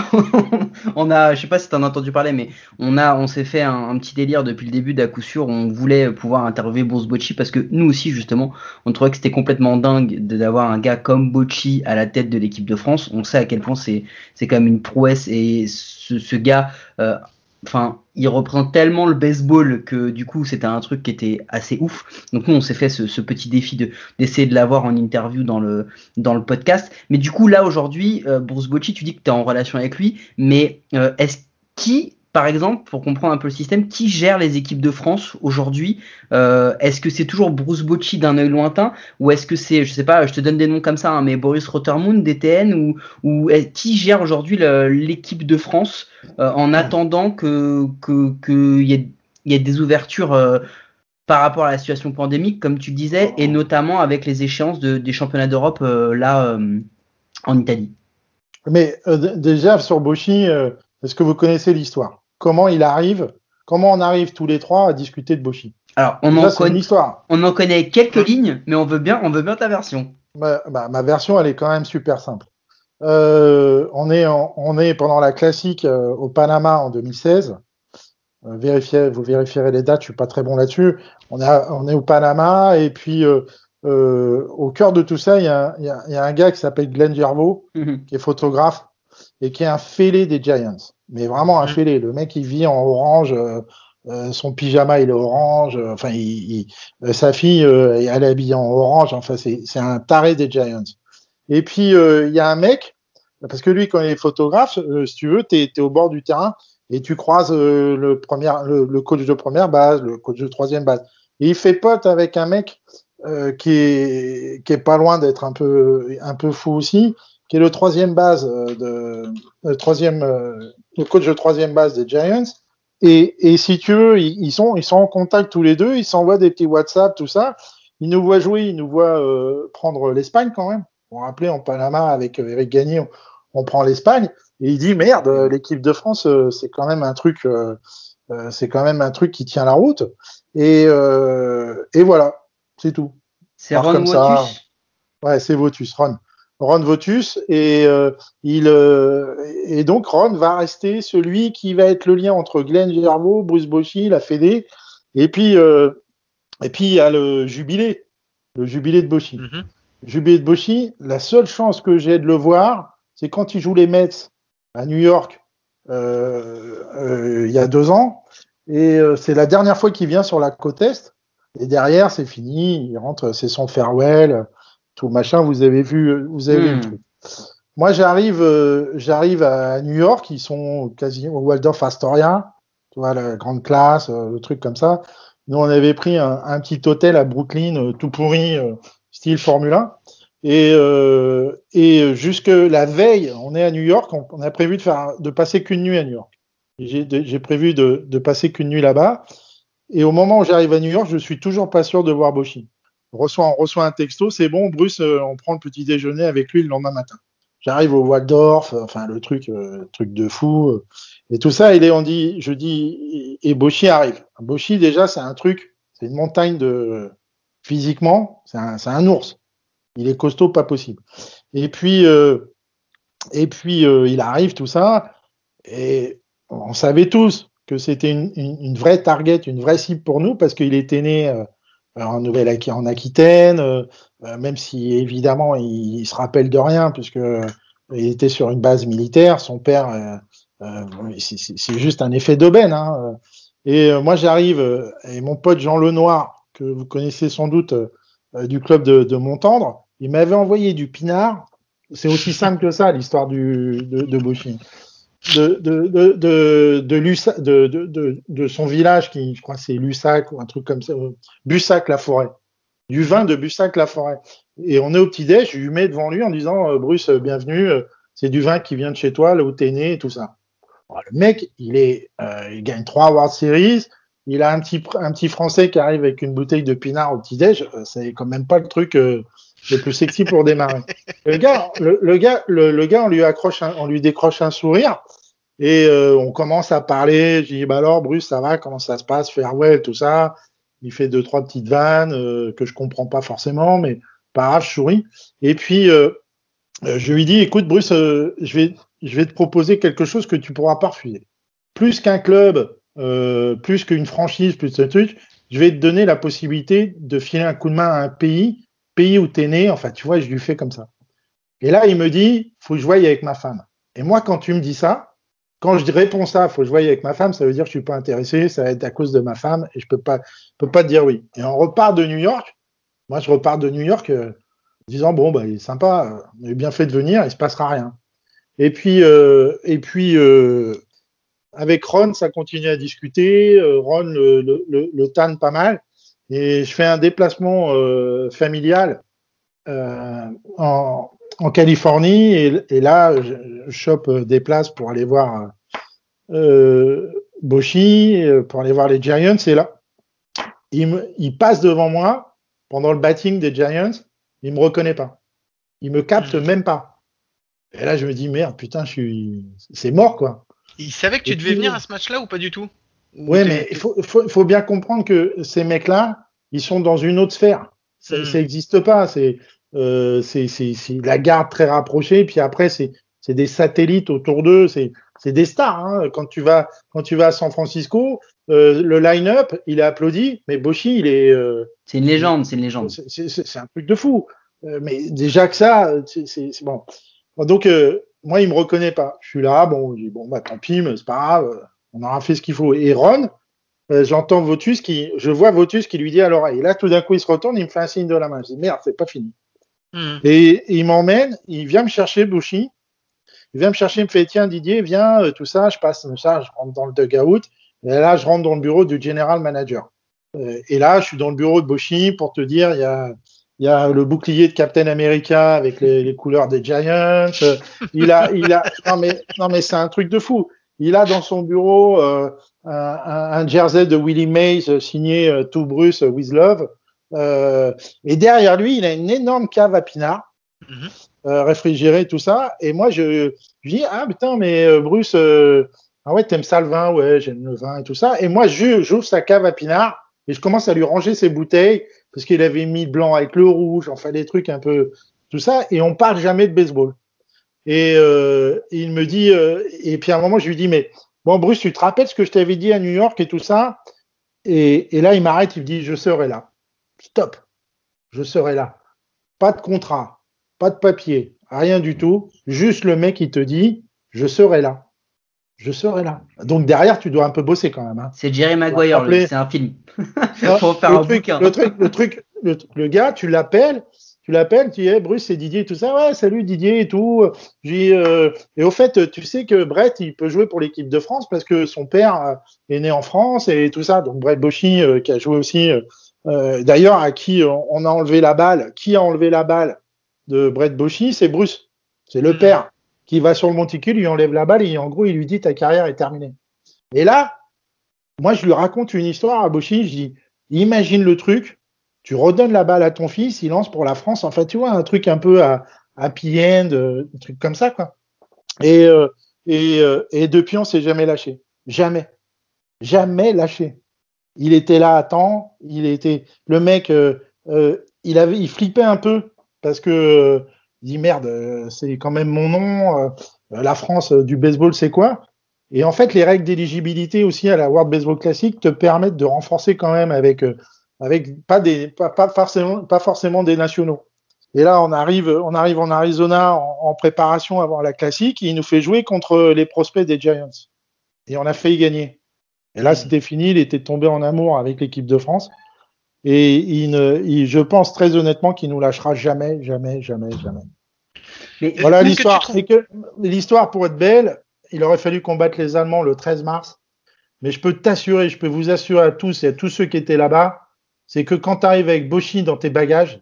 on a, je sais pas si t'en as entendu parler, mais on a, on s'est fait un, un petit délire depuis le début d'à coup sûr. On voulait pouvoir interviewer Bruce Bocci parce que nous aussi justement, on trouvait que c'était complètement dingue d'avoir un gars comme Bocci à la tête de l'équipe de France. On sait à quel point c'est, c'est quand même une prouesse et ce, ce gars, euh, enfin, il représente tellement le baseball que du coup c'était un truc qui était assez ouf. Donc nous on s'est fait ce, ce petit défi de d'essayer de l'avoir en interview dans le dans le podcast. Mais du coup, là, aujourd'hui, euh, Bruce Bocci, tu dis que tu es en relation avec lui, mais euh, est-ce qui, par exemple, pour comprendre un peu le système, qui gère les équipes de France aujourd'hui euh, Est-ce que c'est toujours Bruce Bocci d'un œil lointain ou est-ce que c'est, je sais pas, je te donne des noms comme ça, hein, mais Boris Rottermund, DTN, ou, qui gère aujourd'hui l'équipe de France euh, en attendant que qu'il y ait, des ouvertures euh, par rapport à la situation pandémique, comme tu disais, et notamment avec les échéances de, des championnats d'Europe là en Italie? Mais déjà sur euh, est-ce que vous connaissez l'histoire? Comment il arrive Comment on arrive tous les trois à discuter de Bochy Alors, on en, connaît, on en connaît quelques lignes, mais on veut bien, on veut bien ta version. Ma, bah, ma version, elle est quand même super simple. Euh, on est en- on est pendant la classique euh, au Panama en 2016. Euh, vérifiez, vous vérifierez les dates. Je suis pas très bon là-dessus. On est à- on est au Panama et puis au cœur de tout ça, il y a, il y a- il y a un gars qui s'appelle Glenn Gervaux qui est photographe et qui est un fêlé des Giants. Mais vraiment un Mhm. fêlé. Le mec, il vit en orange. euh, euh, son pyjama, il est orange. euh, enfin, il, il- sa fille, elle est habillée en orange. Enfin, c'est un taré des Giants. Et puis, il y a un mec, parce que lui, quand il est photographe, si tu veux, tu es, au bord du terrain et tu croises le, premier, le, le coach de première base, le coach de troisième base. Et il fait pote avec un mec euh, qui, est, qui est pas loin d'être un peu, un peu fou aussi, qui est le troisième base euh, de, le troisième, euh, le coach de troisième base des Giants. Et, et si tu veux, ils, ils sont, ils sont en contact tous les deux, ils s'envoient des petits WhatsApp, tout ça. Ils nous voient jouer, ils nous voient euh, prendre l'Espagne quand même. Vous vous rappelez, en Panama, avec Eric Gagné, on, on prend l'Espagne. Et il dit, merde, l'équipe de France, c'est quand même un truc, euh, c'est quand même un truc qui tient la route. Et, euh, et voilà, c'est tout. C'est Ron comme ça. Ouais, c'est Votus, Ron. Ron Votus. Et, euh, il, euh, et donc, Ron va rester celui qui va être le lien entre Glenn Gervaux, Bruce Bochy, la Fédé. Et puis, euh, et puis, il y a le jubilé, le jubilé de Bochy. Mhm. Jubilé de Bochy, la seule chance que j'ai de le voir, c'est quand il joue les Mets à New York il y a deux ans. Et c'est la dernière fois qu'il vient sur la côte Est. Et derrière, c'est fini. Il rentre, c'est son farewell, tout machin. Vous avez vu, vous avez vu le Hmm. truc. moi, j'arrive, euh, j'arrive à New York, ils sont quasi au Waldorf Astoria, tu vois, la grande classe, euh, le truc comme ça. Nous, on avait pris un, un petit hôtel à Brooklyn, euh, tout pourri, euh, style Formule 1. Et, euh, et jusque la veille, on est à New York, on, on a prévu de faire, de passer qu'une nuit à New York. J'ai prévu de, de passer qu'une nuit là-bas. Et au moment où j'arrive à New York, je suis toujours pas sûr de voir Boshi. Reçoit, on reçoit un texto, c'est bon, Bruce, euh, on prend le petit déjeuner avec lui le lendemain matin. J'arrive au Waldorf, enfin le truc, euh, truc de fou. euh, et tout ça, il est, dit, je dis, et Boshi arrive. Boshi, déjà, c'est un truc, c'est une montagne de, physiquement, c'est un, un ours. Il est costaud, pas possible. Et puis, et puis, il arrive, tout ça, et on savait tous que c'était une, une, vraie target, une vraie cible pour nous, parce qu'il était né en Aquitaine, euh, euh, même si évidemment il, se rappelle de rien, puisque euh, il était sur une base militaire. Son père, c'est- juste un effet d'aubaine. Hein. Et moi, j'arrive, et mon pote Jean Lenoir, que vous connaissez sans doute du club de, Montendre, il m'avait envoyé du pinard. C'est aussi simple que ça, l'histoire de, de. De, de, de, de, son village, qui je crois c'est Lussac ou un truc comme ça, euh, Bussac-la-Forêt. Du vin de Bussac-la-Forêt. Et on est au petit-déj, je lui mets devant lui en disant euh, Bruce, euh, bienvenue, c'est du vin qui vient de chez toi, là où t'es né et tout ça. Le mec, il est, il gagne trois World Series, il a un petit, un petit Français qui arrive avec une bouteille de pinard au petit-déj, c'est quand même pas le truc le plus sexy pour démarrer. Le gars, le, le gars, le, le gars, on lui accroche, un- on lui décroche un sourire et euh, on commence à parler. Je dis bah alors Bruce, ça va, comment ça se passe, farewell, tout ça. Il fait deux trois petites vannes euh, que je comprends pas forcément, mais pas grave, je souris. Et puis euh, euh, je lui dis écoute Bruce, euh, je vais, je vais te proposer quelque chose que tu pourras pas refuser. Plus qu'un club, euh, plus qu'une franchise, plus ce truc, je vais te donner la possibilité de filer un coup de main à un pays, pays où t'es né. Enfin, tu vois, je lui fais comme ça. Et là, il me dit, faut que je voie avec ma femme. Et moi, quand tu me dis ça, quand je réponds ça, faut que je voie avec ma femme, ça veut dire que je suis pas intéressé, ça va être à cause de ma femme et je peux pas, peux pas te dire oui. Et on repart de New York. Moi, je repars de New York euh, disant bon, bah, il est sympa, on a bien fait de venir, il se passera rien. Et puis, euh, et puis, euh, avec Ron, ça continue à discuter. Ron le, le, le, le tanne pas mal. Et je fais un déplacement euh, familial euh, en, en Californie. Et, et là, je, je chope des places pour aller voir euh, Boshi, pour aller voir les Giants. Et là, il, me, il passe devant moi pendant le batting des Giants. Il me reconnaît pas. Il me capte même pas. Et là, je me dis, merde, putain, je suis, c'est mort, quoi. Il savait que tu Et devais puis- venir à ce match-là ou pas du tout? Ou Ouais, t'es- mais il faut, faut, faut bien comprendre que ces mecs-là, ils sont dans une autre sphère. Ça Hmm. ça existe pas. C'est euh, la garde très rapprochée. Puis après, c'est des satellites autour d'eux. C'est des stars. Hein. Quand tu vas quand tu vas à San Francisco, euh, le line-up, il est applaudi, mais Boshi, il est euh, C'est une légende, c'est une légende. c'est- un truc de fou. Euh, mais déjà que ça, c'est bon. Bon, Donc euh, moi, il me reconnaît pas. Je suis là, bon, je dis, bon bah tant pis, mais c'est pas grave. On aura fait ce qu'il faut. Et Ron, euh, j'entends Votus qui, je vois Votus qui lui dit à l'oreille. Et là, tout d'un coup, il se retourne, il me fait un signe de la main. Je dis merde, c'est pas fini. Hmm. Et, et il m'emmène, il vient me chercher, Bouchy. Il vient me chercher, il me fait tiens Didier, viens, euh, tout ça. Je passe ça, je rentre dans le dugout. Et là, je rentre dans le bureau du general manager. Euh, et là, je suis dans le bureau de Bouchy pour te dire, il y a, il y a le bouclier de Captain America avec les, les couleurs des Giants. Il a, il a, non mais, non mais c'est un truc de fou. Il a dans son bureau euh, un, jersey de Willie Mays euh, signé euh, To Bruce with Love. Euh, et derrière lui, il a une énorme cave à pinard, euh, réfrigérée, tout ça. Et moi, je, je dis ah putain, mais euh, Bruce, euh, ah ouais, t'aimes ça le vin, ouais, j'aime le vin et tout ça. Et moi, je- j'ouvre sa cave à pinard et je commence à lui ranger ses bouteilles parce qu'il avait mis le blanc avec le rouge, enfin des trucs un peu tout ça. Et on parle jamais de baseball. Et euh, il me dit, euh, et puis à un moment, je lui dis, mais bon, Bruce, tu te rappelles ce que je t'avais dit à New York et tout ça? Et, et là, il m'arrête, il me dit, je serai là. Stop, je serai là. Pas de contrat, pas de papier, rien du tout. Juste le mec qui te dit, je serai là. Je serai là. Donc derrière, tu dois un peu bosser quand même. Hein. C'est Jerry Maguire, c'est un film. Faut faire le un truc, bouquin. Le truc, le truc, le, le gars, tu l'appelles, tu l'appelles, tu dis, hey, Bruce, c'est Didier, tout ça. Ouais, salut Didier et tout. Dis, euh, et au fait, tu sais que Brett, il peut jouer pour l'équipe de France parce que son père euh, est né en France et tout ça. Donc Brett Bochy, euh, qui a joué aussi, euh, d'ailleurs, à qui on a enlevé la balle. Qui a enlevé la balle de Brett Bochy C'est Bruce. C'est le père qui va sur le monticule, lui enlève la balle et en gros, il lui dit, ta carrière est terminée. Et là, moi, je lui raconte une histoire à Bochy. Je dis, imagine le truc tu redonnes la balle à ton fils, il lance pour la France. En fait, tu vois, un truc un peu à happy end, euh, un truc comme ça, quoi. Et, euh, et, euh, et depuis, on s'est jamais lâché. Jamais. Jamais lâché. Il était là à temps. Il était, le mec, il avait, il flippait un peu parce que il dit merde, c'est quand même mon nom. la France du baseball, c'est quoi? Et en fait, les règles d'éligibilité aussi à la World Baseball Classic te permettent de renforcer quand même avec avec pas des pas, pas, forcément pas forcément des nationaux. Et là, on arrive on arrive en Arizona en, en préparation avant la classique, et il nous fait jouer contre les prospects des Giants. Et on a failli gagner. Et là, c'était fini, il était tombé en amour avec l'équipe de France. Et il ne, il, je pense très honnêtement qu'il nous lâchera jamais, jamais, jamais, jamais. Mais voilà l'histoire. Trouves... que l'histoire pour être belle, il aurait fallu combattre les Allemands le 13 mars. Mais je peux t'assurer, je peux vous assurer à tous et à tous ceux qui étaient là-bas, c'est que quand tu arrives avec Boshi dans tes bagages,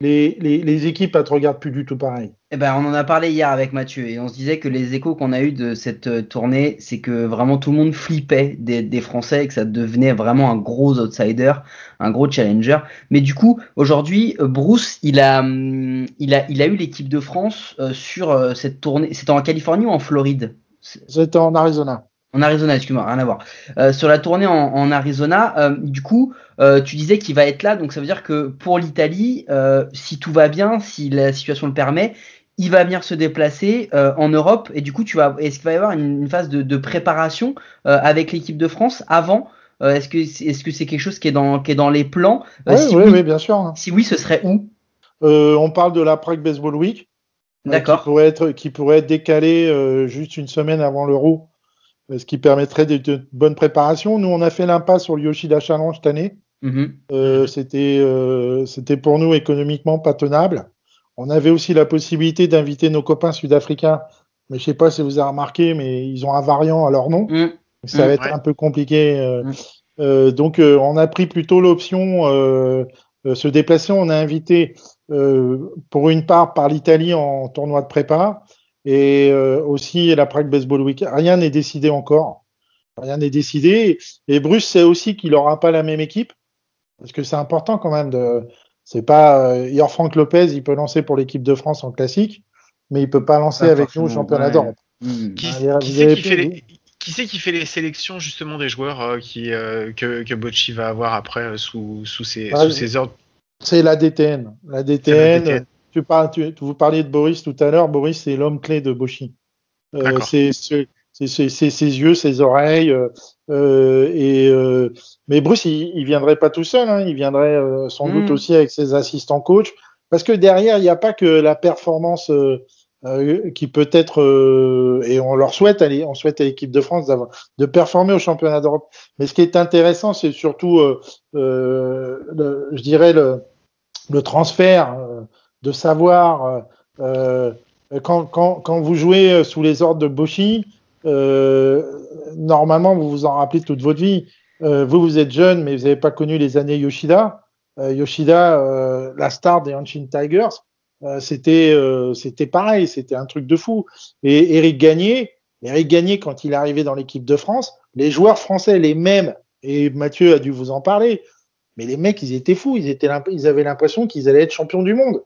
les, les, les, équipes ne te regardent plus du tout pareil. Eh ben, on en a parlé hier avec Mathieu et on se disait que les échos qu'on a eu de cette euh, tournée, c'est que vraiment tout le monde flippait des, des, Français et que ça devenait vraiment un gros outsider, un gros challenger. Mais du coup, aujourd'hui, euh, Bruce, il a, hum, il a, il a eu l'équipe de France euh, sur cette tournée. C'était en Californie ou en Floride? C'était en Arizona. En Arizona, excuse-moi, rien à voir. Euh, sur la tournée en, en Arizona, euh, du coup, euh, tu disais qu'il va être là, donc ça veut dire que pour l'Italie, euh, si tout va bien, si la situation le permet, il va venir se déplacer euh, en Europe et du coup, tu vas, est-ce qu'il va y avoir une, une phase de, de préparation avec l'équipe de France avant Est-ce que est-ce que c'est quelque chose qui est dans qui est dans les plans oui, si oui, oui, bien sûr. Si oui, ce serait où? On parle de la Prague Baseball Week. D'accord. qui pourrait être qui pourrait être décalé juste une semaine avant l'Euro ce qui permettrait de, de bonnes préparations. Nous, on a fait l'impasse sur le Yoshida Challenge cette année. Mm -hmm. euh, c'était euh, c'était pour nous économiquement pas tenable. On avait aussi la possibilité d'inviter nos copains sud-africains, mais je sais pas si vous avez remarqué, mais ils ont un variant à leur nom. Mm. Ça va être ouais. un peu compliqué. Euh, mm. donc, euh, on a pris plutôt l'option euh, se déplacer. On a invité pour une part par l'Italie en tournoi de prépa et euh, aussi la Prague Baseball Week. Rien n'est décidé encore. Rien n'est décidé. Et Bruce sait aussi qu'il n'aura pas la même équipe, parce que c'est important quand même de. C'est pas euh, hier Franck Lopez, il peut lancer pour l'équipe de France en classique, mais il peut pas lancer pas avec nous au championnat ouais. d'Europe. Mmh. Qui, ah, qui c'est qui, fait les, qui c'est qui fait les sélections justement des joueurs euh, qui euh, que, que Bocci va avoir après euh, sous sous ses, ah, sous ses ordres? C'est la DTN. La DTN tu parles, tu, vous parliez de Boris tout à l'heure. Boris, c'est l'homme clé de Bochy. Euh, c'est ses yeux, ses oreilles. Euh, et euh, mais Bruce, il, il viendrait pas tout seul. Hein, il viendrait euh, sans mmh. doute aussi avec ses assistants coach. Parce que derrière, il n'y a pas que la performance euh, euh, qui peut être et on leur souhaite on souhaite à l'équipe de France de performer au championnat d'Europe. Mais ce qui est intéressant, c'est surtout, le, je dirais le, le transfert de savoir euh, quand, quand, quand, vous jouez sous les ordres de Boshi, euh, normalement vous vous en rappelez toute votre vie. Euh, vous, vous êtes jeune, mais vous n'avez pas connu les années Yoshida. Euh, Yoshida, euh, la star des Hanshin Tigers, euh, c'était c'était pareil, c'était un truc de fou. Et Eric Gagné, Eric Gagné, quand il est arrivé dans l'équipe de France, les joueurs français, les mêmes, et Mathieu a dû vous en parler, mais les mecs, ils étaient fous, ils avaient l'impression qu'ils allaient être champions du monde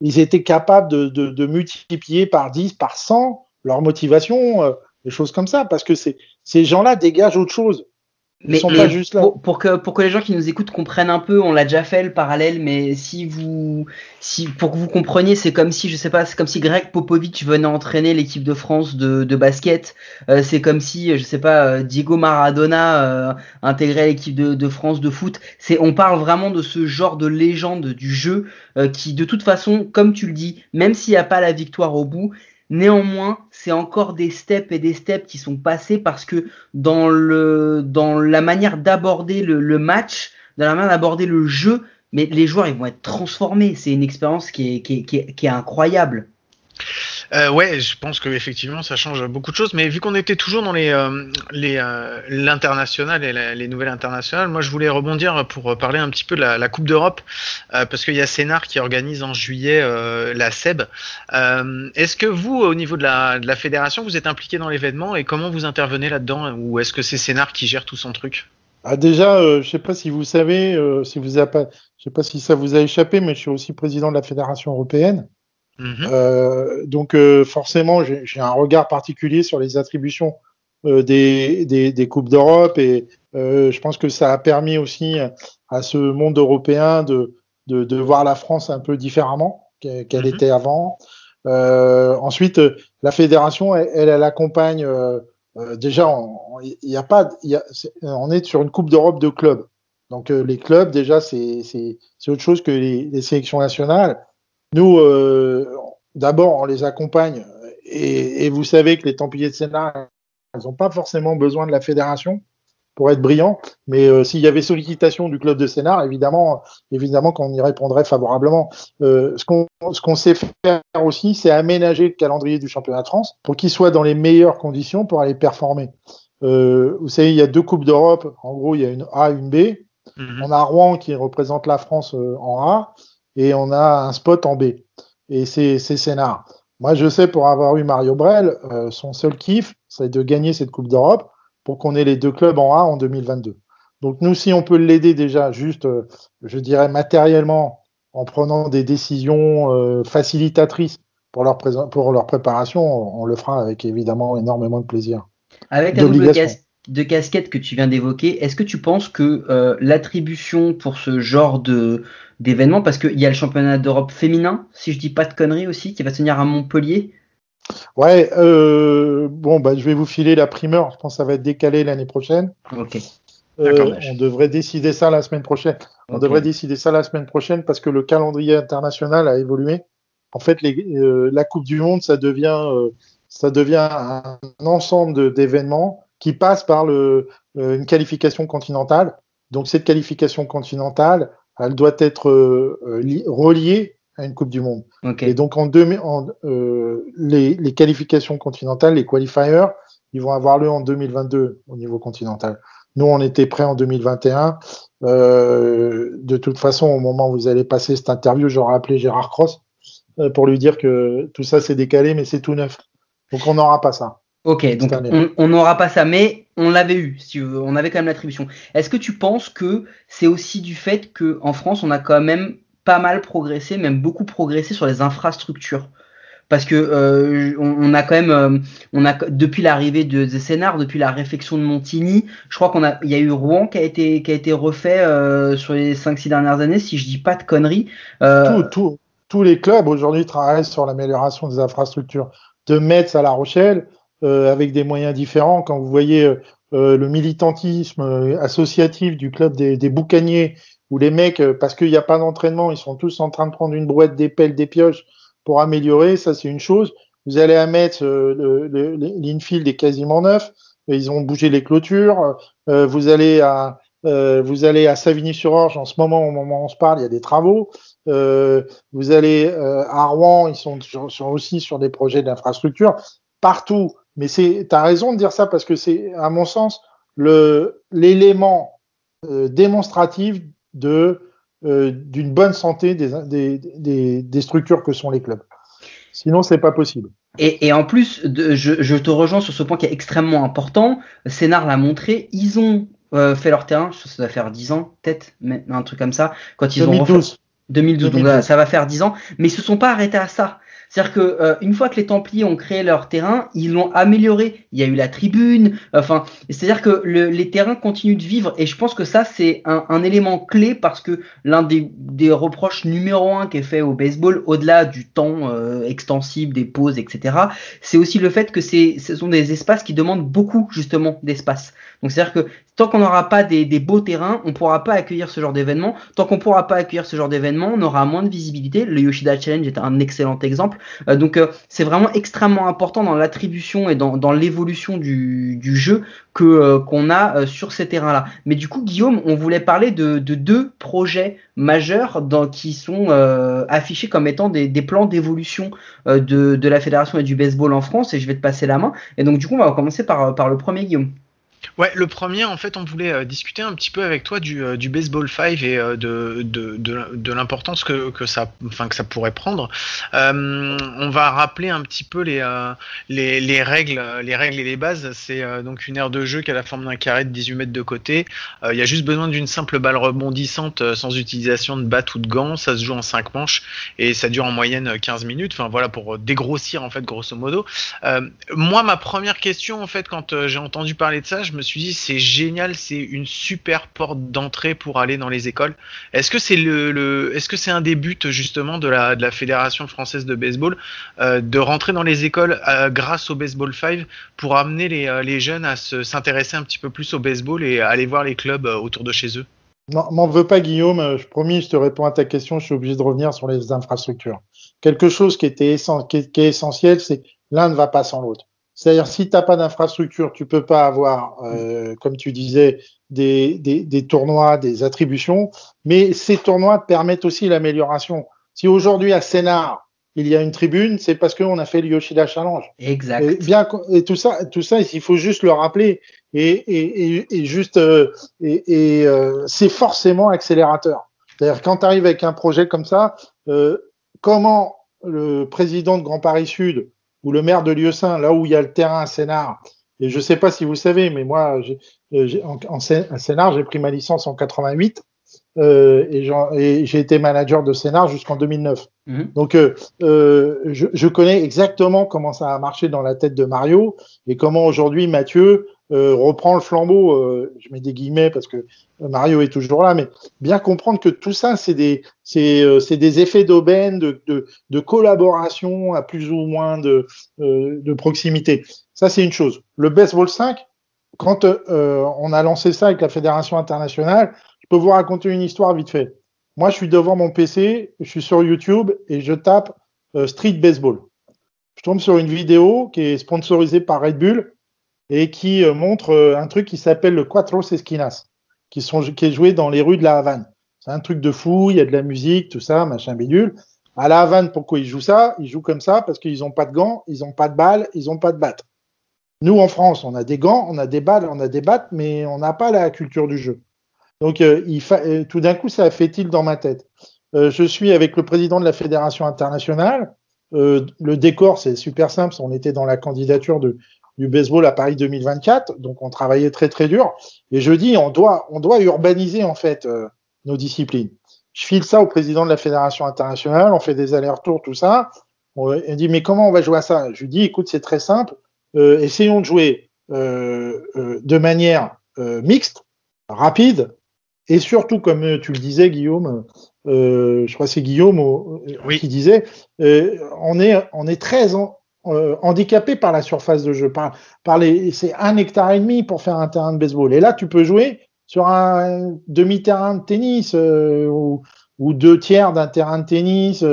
ils étaient capables de, de, multiplier par 10, par 100 leur motivation, euh, des choses comme ça, parce que ces gens-là dégagent autre chose. Mais, mais juste là. Pour, pour, que, pour que les gens qui nous écoutent comprennent un peu, on l'a déjà fait le parallèle, mais si vous, si, pour que vous compreniez, c'est comme si, je sais pas, c'est comme si Greg Popovich venait entraîner l'équipe de France de, de basket. Euh, c'est comme si, je sais pas, euh, Diego Maradona euh, intégrait l'équipe de, de, France de foot. C'est, on parle vraiment de ce genre de légende du jeu euh, qui, de toute façon, comme tu le dis, même s'il n'y a pas la victoire au bout, Néanmoins, c'est encore des steps et des steps qui sont passés parce que dans le dans la manière d'aborder le, match, dans la manière d'aborder le jeu, mais les joueurs ils vont être transformés. C'est une expérience qui est, qui est, qui est incroyable. Euh, ouais, je pense que effectivement ça change beaucoup de choses. Mais vu qu'on était toujours dans les euh, les euh, l'international et les nouvelles internationales, moi je voulais rebondir pour parler un petit peu de la, Coupe d'Europe euh, parce qu'il y a Sénart qui organise en juillet euh, la SEB. est-ce que vous, au niveau de la, de la fédération, vous êtes impliqué dans l'événement et comment vous intervenez là-dedans? Ou est-ce que c'est Sénart qui gère tout son truc? Ah, déjà, euh, je sais pas si vous savez, euh, si vous a pas, je sais pas si ça vous a échappé, mais je suis aussi président de la fédération européenne. Mhm. Euh, donc euh, forcément, j'ai un regard particulier sur les attributions euh, des, des, des coupes d'Europe et euh, je pense que ça a permis aussi à ce monde européen de, de, de voir la France un peu différemment qu'elle Mhm. était avant. Euh, ensuite, la fédération, elle, elle, elle accompagne. euh, euh, déjà, on- il y a pas, y a, on est sur une coupe d'Europe de clubs. Donc euh, les clubs, déjà, c'est c'est c'est autre chose que les, les sélections nationales. Nous, euh, d'abord, on les accompagne et, et vous savez que les Templiers de Sénat, ils n'ont pas forcément besoin de la fédération pour être brillants. Mais euh, s'il y avait sollicitation du club de Sénat, évidemment, évidemment qu'on y répondrait favorablement. Euh, ce qu'on sait faire aussi, c'est aménager le calendrier du championnat de France pour qu'il soit dans les meilleures conditions pour aller performer. Euh, vous savez, il y a deux coupes d'Europe. En gros, il y a une A, une B. Mhm. On a Rouen qui représente la France en A et on a un spot en B. Et c'est c'est Sénart. Moi, je sais pour avoir eu Mario Brel, euh, son seul kiff, c'est de gagner cette Coupe d'Europe pour qu'on ait les deux clubs en A en 2022. Donc nous, si on peut l'aider déjà, juste, euh, je dirais matériellement, en prenant des décisions euh, facilitatrices pour leur, présent- pour leur préparation, on, on le fera avec évidemment énormément de plaisir. Avec la double cas- de casquette que tu viens d'évoquer, est-ce que tu penses que l'attribution pour ce genre de d'événement, parce qu'il y a le championnat d'Europe féminin, si je dis pas de conneries aussi, qui va se tenir à Montpellier. Ouais, euh, bon, bah, je vais vous filer la primeur. Je pense que ça va être décalé l'année prochaine. Ok. Euh, D'accord. on devrait décider ça la semaine prochaine. On devrait décider ça la semaine prochaine parce que le calendrier international a évolué. En fait, les, euh, la Coupe du Monde, ça devient, ça devient un ensemble d'événements qui passent par le, une qualification continentale. Donc, cette qualification continentale, elle doit être euh, euh, li- reliée à une Coupe du Monde. Et donc, en, deux, en euh, les, les qualifications continentales, les qualifiers, ils vont avoir lieu en 2022 au niveau continental. Nous, on était prêts en 2021. Euh, de toute façon, au moment où vous allez passer cette interview, j'aurai appelé Gérard Cross pour lui dire que tout ça c'est décalé, mais c'est tout neuf. Donc, on n'aura pas ça. Ok, donc on n'aura pas ça, mais on l'avait eu, si on avait quand même l'attribution. Est-ce que tu penses que c'est aussi du fait que en France, on a quand même pas mal progressé, même beaucoup progressé sur les infrastructures? Parce que euh, on, a quand même, euh, on a depuis l'arrivée de, de depuis la réflexion de Montigny, je crois qu'on a, il y a eu Rouen qui a été refait euh, sur les 5-6 dernières années, si je dis pas de conneries. Tous les clubs aujourd'hui travaillent sur l'amélioration des infrastructures. De Metz à La Rochelle, avec des moyens différents. Quand vous voyez euh, euh, le militantisme euh, associatif du club des, des boucaniers, où les mecs, euh, parce qu'il n'y a pas d'entraînement, ils sont tous en train de prendre une brouette, des pelles, des pioches pour améliorer, ça c'est une chose. Vous allez à Metz, euh, l'infield est quasiment neuf, ils ont bougé les clôtures. Euh, vous allez à euh, vous allez à Savigny-sur-Orge en ce moment, au moment où on se parle, il y a des travaux. Euh, vous allez euh, à Rouen, ils sont aussi sur des projets d'infrastructure partout. Mais c'est, t'as raison de dire ça parce que c'est, à mon sens, l'élément euh, démonstratif de euh, d'une bonne santé des, des, des, des structures que sont les clubs. Sinon, c'est pas possible. Et, et en plus, de, je, je te rejoins sur ce point qui est extrêmement important. Sénard l'a montré. Ils ont euh, fait leur terrain. Ça doit faire 10 ans, peut-être, un truc comme ça. Quand ils ont refait, 2012. 2012, donc 2012. là, ça va faire 10 ans, mais ils se sont pas arrêtés à ça. C'est-à-dire que euh, une fois que les Templiers ont créé leur terrain, ils l'ont amélioré. Il y a eu la tribune, enfin, c'est-à-dire que le- les terrains continuent de vivre. Et je pense que ça c'est un, un élément clé parce que l'un des, des reproches numéro un qui est fait au baseball, au-delà du temps euh, extensible, des pauses, etc., c'est aussi le fait que c'est, ce sont des espaces qui demandent beaucoup justement d'espace. Donc c'est-à-dire que tant qu'on n'aura pas des, des beaux terrains, on pourra pas accueillir ce genre d'événement. Tant qu'on pourra pas accueillir ce genre d'événement, on aura moins de visibilité. Le Yoshida Challenge est un excellent exemple. Euh, donc c'est vraiment extrêmement important dans l'attribution et dans, l'évolution du, jeu que qu'on a sur ces terrains-là. Mais du coup, Guillaume, on voulait parler de, de deux projets majeurs qui sont affichés comme étant des, plans d'évolution de, la fédération et du baseball en France. Et je vais te passer la main. Et donc du coup, on va commencer par le premier Guillaume. Ouais, le premier, en fait, on voulait euh, discuter un petit peu avec toi du, euh, baseball 5 et euh, de, de, de, l'importance que, que, ça, que ça pourrait prendre. on va rappeler un petit peu les, les, les, règles, les règles et les bases. C'est donc une aire de jeu qui a la forme d'un carré de 18 mètres de côté. Il y a juste besoin d'une simple balle rebondissante sans utilisation de batte ou de gants. Ça se joue en 5 manches et ça dure en moyenne 15 minutes. Enfin voilà, pour dégrossir en fait, grosso modo. moi, ma première question, en fait, quand j'ai entendu parler de ça, me suis dit c'est génial, c'est une super porte d'entrée pour aller dans les écoles. Est-ce que c'est le, est-ce que c'est un des buts justement de la, de la fédération française de baseball euh, de rentrer dans les écoles euh, grâce au baseball 5 pour amener les, euh, les jeunes à s'intéresser un petit peu plus au baseball et à aller voir les clubs autour de chez eux? Non, m'en veux pas Guillaume, je promis, je te réponds à ta question, je suis obligé de revenir sur les infrastructures. Quelque chose qui était qui est essentiel, c'est l'un ne va pas sans l'autre. C'est-à-dire, si tu n'as pas d'infrastructure, tu peux pas avoir, euh, comme tu disais, des, des, des, tournois, des attributions, mais ces tournois permettent aussi l'amélioration. Si aujourd'hui à Sénart, il y a une tribune, c'est parce qu'on a fait le Yoshida Challenge. Exact. Et, bien, et tout ça, tout ça, il faut juste le rappeler. Et, et, et juste, euh, et, euh, c'est forcément accélérateur. C'est-à-dire, quand tu arrives avec un projet comme ça, euh, comment le président de Grand Paris Sud ou le maire de Lieu-Saint, là où il y a le terrain à Sénart, et je ne sais pas si vous savez, mais moi, euh, en, en, à Sénart, j'ai pris ma licence en 88 euh, et j'ai été manager de Sénart jusqu'en 2009. Mhm. Donc, euh, euh, je, je, connais exactement comment ça a marché dans la tête de Mario et comment aujourd'hui Mathieu reprend le flambeau. Euh, je mets des guillemets parce que Mario est toujours là, mais bien comprendre que tout ça, c'est des, c'est, euh, des effets d'aubaine, de, de, de, collaboration à plus ou moins de, de proximité. Ça, c'est une chose. Le baseball 5, quand on a lancé ça avec la fédération internationale, je peux vous raconter une histoire vite fait. Moi, je suis devant mon PC, je suis sur YouTube et je tape euh, Street Baseball. Je tombe sur une vidéo qui est sponsorisée par Red Bull et qui euh, montre euh, un truc qui s'appelle le Cuatro Esquinas, qui, sont, qui est joué dans les rues de la Havane. C'est un truc de fou, il y a de la musique, tout ça, machin bidule. À la Havane, pourquoi ils jouent ça? Ils jouent comme ça parce qu'ils n'ont pas de gants, ils n'ont pas de balles, ils n'ont pas de battes. Nous, en France, on a des gants, on a des balles, on a des battes, mais on n'a pas la culture du jeu. Donc, euh, tout d'un coup, ça a fait il dans ma tête. Je suis avec le président de la fédération internationale. le décor, c'est super simple. On était dans la candidature de, du baseball à Paris 2024, donc on travaillait très très dur. Et je dis, on doit, on doit urbaniser en fait nos disciplines. Je file ça au président de la fédération internationale. On fait des allers-retours, tout ça. On, il dit, mais comment on va jouer à ça? Je lui dis, écoute, c'est très simple. essayons de jouer de manière mixte, rapide, et surtout, comme euh, tu le disais, Guillaume, euh, je crois que c'est Guillaume euh, qui disait, euh, on est on est très euh, handicapé par la surface de jeu. Par, par les, c'est un hectare et demi pour faire un terrain de baseball. Et là, tu peux jouer sur un demi-terrain de tennis ou, ou, deux tiers d'un terrain de tennis.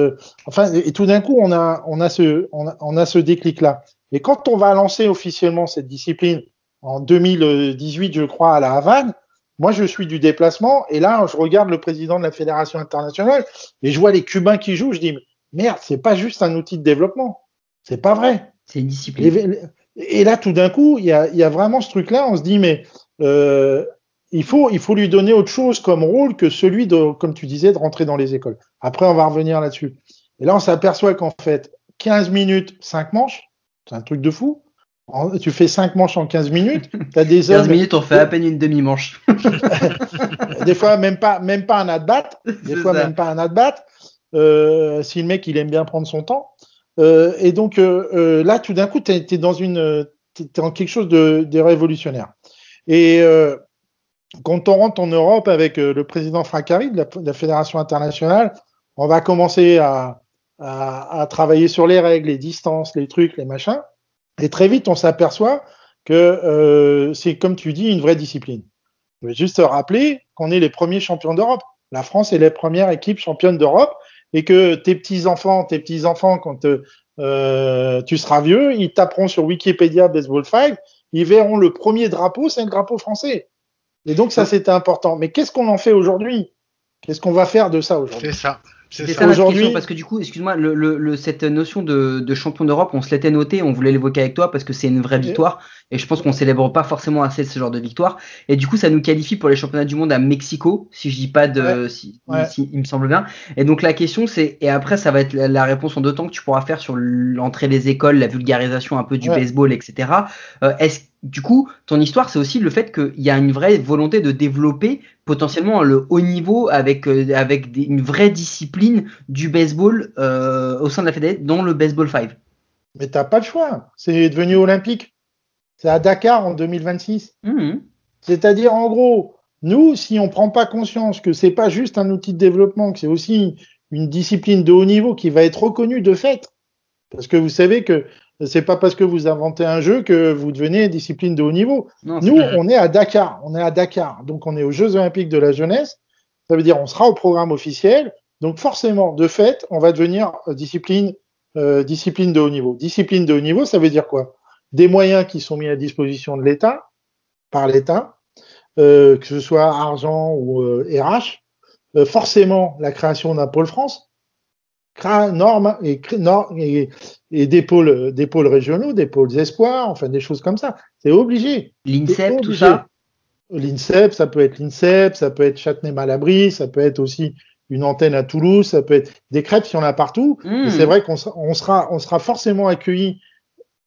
enfin, et tout d'un coup, on a on a ce on a, on a ce déclic là. Et quand on va lancer officiellement cette discipline en 2018, je crois, à la Havane moi, je suis du déplacement et là, je regarde le président de la fédération internationale et je vois les Cubains qui jouent. Je dis merde, c'est pas juste un outil de développement. C'est pas vrai. C'est une discipline. Et, là, tout d'un coup, il y a, y a, vraiment ce truc-là. On se dit mais euh, il faut, il faut lui donner autre chose comme rôle que celui de, comme tu disais, de rentrer dans les écoles. Après, on va revenir là-dessus. Et là, on s'aperçoit qu'en fait, 15 minutes, 5 manches, c'est un truc de fou tu fais 5 manches en 15 minutes. As des 15 minutes, on fait à peine une demi-manche. des fois, même pas, même pas un at-bat. Des fois, même pas un at-bat. Euh, si le mec, il aime bien prendre son temps. Euh, et donc, euh, euh là, tout d'un coup, tu es, dans quelque chose de, révolutionnaire. Et quand on rentre en Europe avec le président Francari de de la Fédération internationale, on va commencer à, travailler sur les règles, les distances, les trucs, les machins. Et très vite, on s'aperçoit que c'est, comme tu dis, une vraie discipline. Je vais juste te rappeler qu'on est les premiers champions d'Europe. La France est la première équipe championne d'Europe et que tes petits enfants, tes petits enfants, quand euh, tu seras vieux, ils taperont sur Wikipédia Baseball 5, ils verront le premier drapeau, c'est le drapeau français. Et donc ça, c'était important. Mais qu'est-ce qu'on en fait aujourd'hui? Qu'est-ce qu'on va faire de ça aujourd'hui? C'est ça. C'est ça aujourd'hui. Parce que du coup, excuse-moi, le, le, cette notion de, de champion d'Europe, on se l'était noté, on voulait l'évoquer avec toi parce que c'est une vraie victoire. Et je pense qu'on célèbre pas forcément assez ce genre de victoire. Et du coup, ça nous qualifie pour les championnats du monde à Mexico, si je dis pas de, si, il me semble bien. Et donc la question c'est, et après ça va être la réponse en deux temps que tu pourras faire sur l'entrée des écoles, la vulgarisation un peu du baseball, etc. Euh, est-ce du coup, ton histoire, c'est aussi le fait qu'il y a une vraie volonté de développer potentiellement le haut niveau avec, euh, avec une vraie discipline du baseball euh, au sein de la fédération, dans le baseball 5. Mais t'as pas le choix. C'est devenu olympique. C'est à Dakar en 2026. Mmh. C'est-à-dire, en gros, nous, si on prend pas conscience que c'est pas juste un outil de développement, que c'est aussi une discipline de haut niveau qui va être reconnue de fait, parce que vous savez que c'est pas parce que vous inventez un jeu que vous devenez discipline de haut niveau. Nous, on est à Dakar. On est à Dakar. Donc, on est aux Jeux Olympiques de la jeunesse. Ça veut dire, on sera au programme officiel. Donc, forcément, de fait, on va devenir euh, discipline, euh, discipline de haut niveau. Discipline de haut niveau, ça veut dire quoi? Des moyens qui sont mis à disposition de l'État, par l'État, euh, que ce soit argent ou RH. forcément, la création d'un pôle France normes et, et, et des pôles, des pôles régionaux, des pôles espoirs, enfin des choses comme ça. C'est obligé. L'INSEP, tout ça? L'INSEP, ça peut être l'INSEP, ça peut être Châtenay-Malabry, ça peut être aussi une antenne à Toulouse, ça peut être des crêpes, si on a partout. Hmm. C'est vrai qu'on on sera, on sera forcément accueilli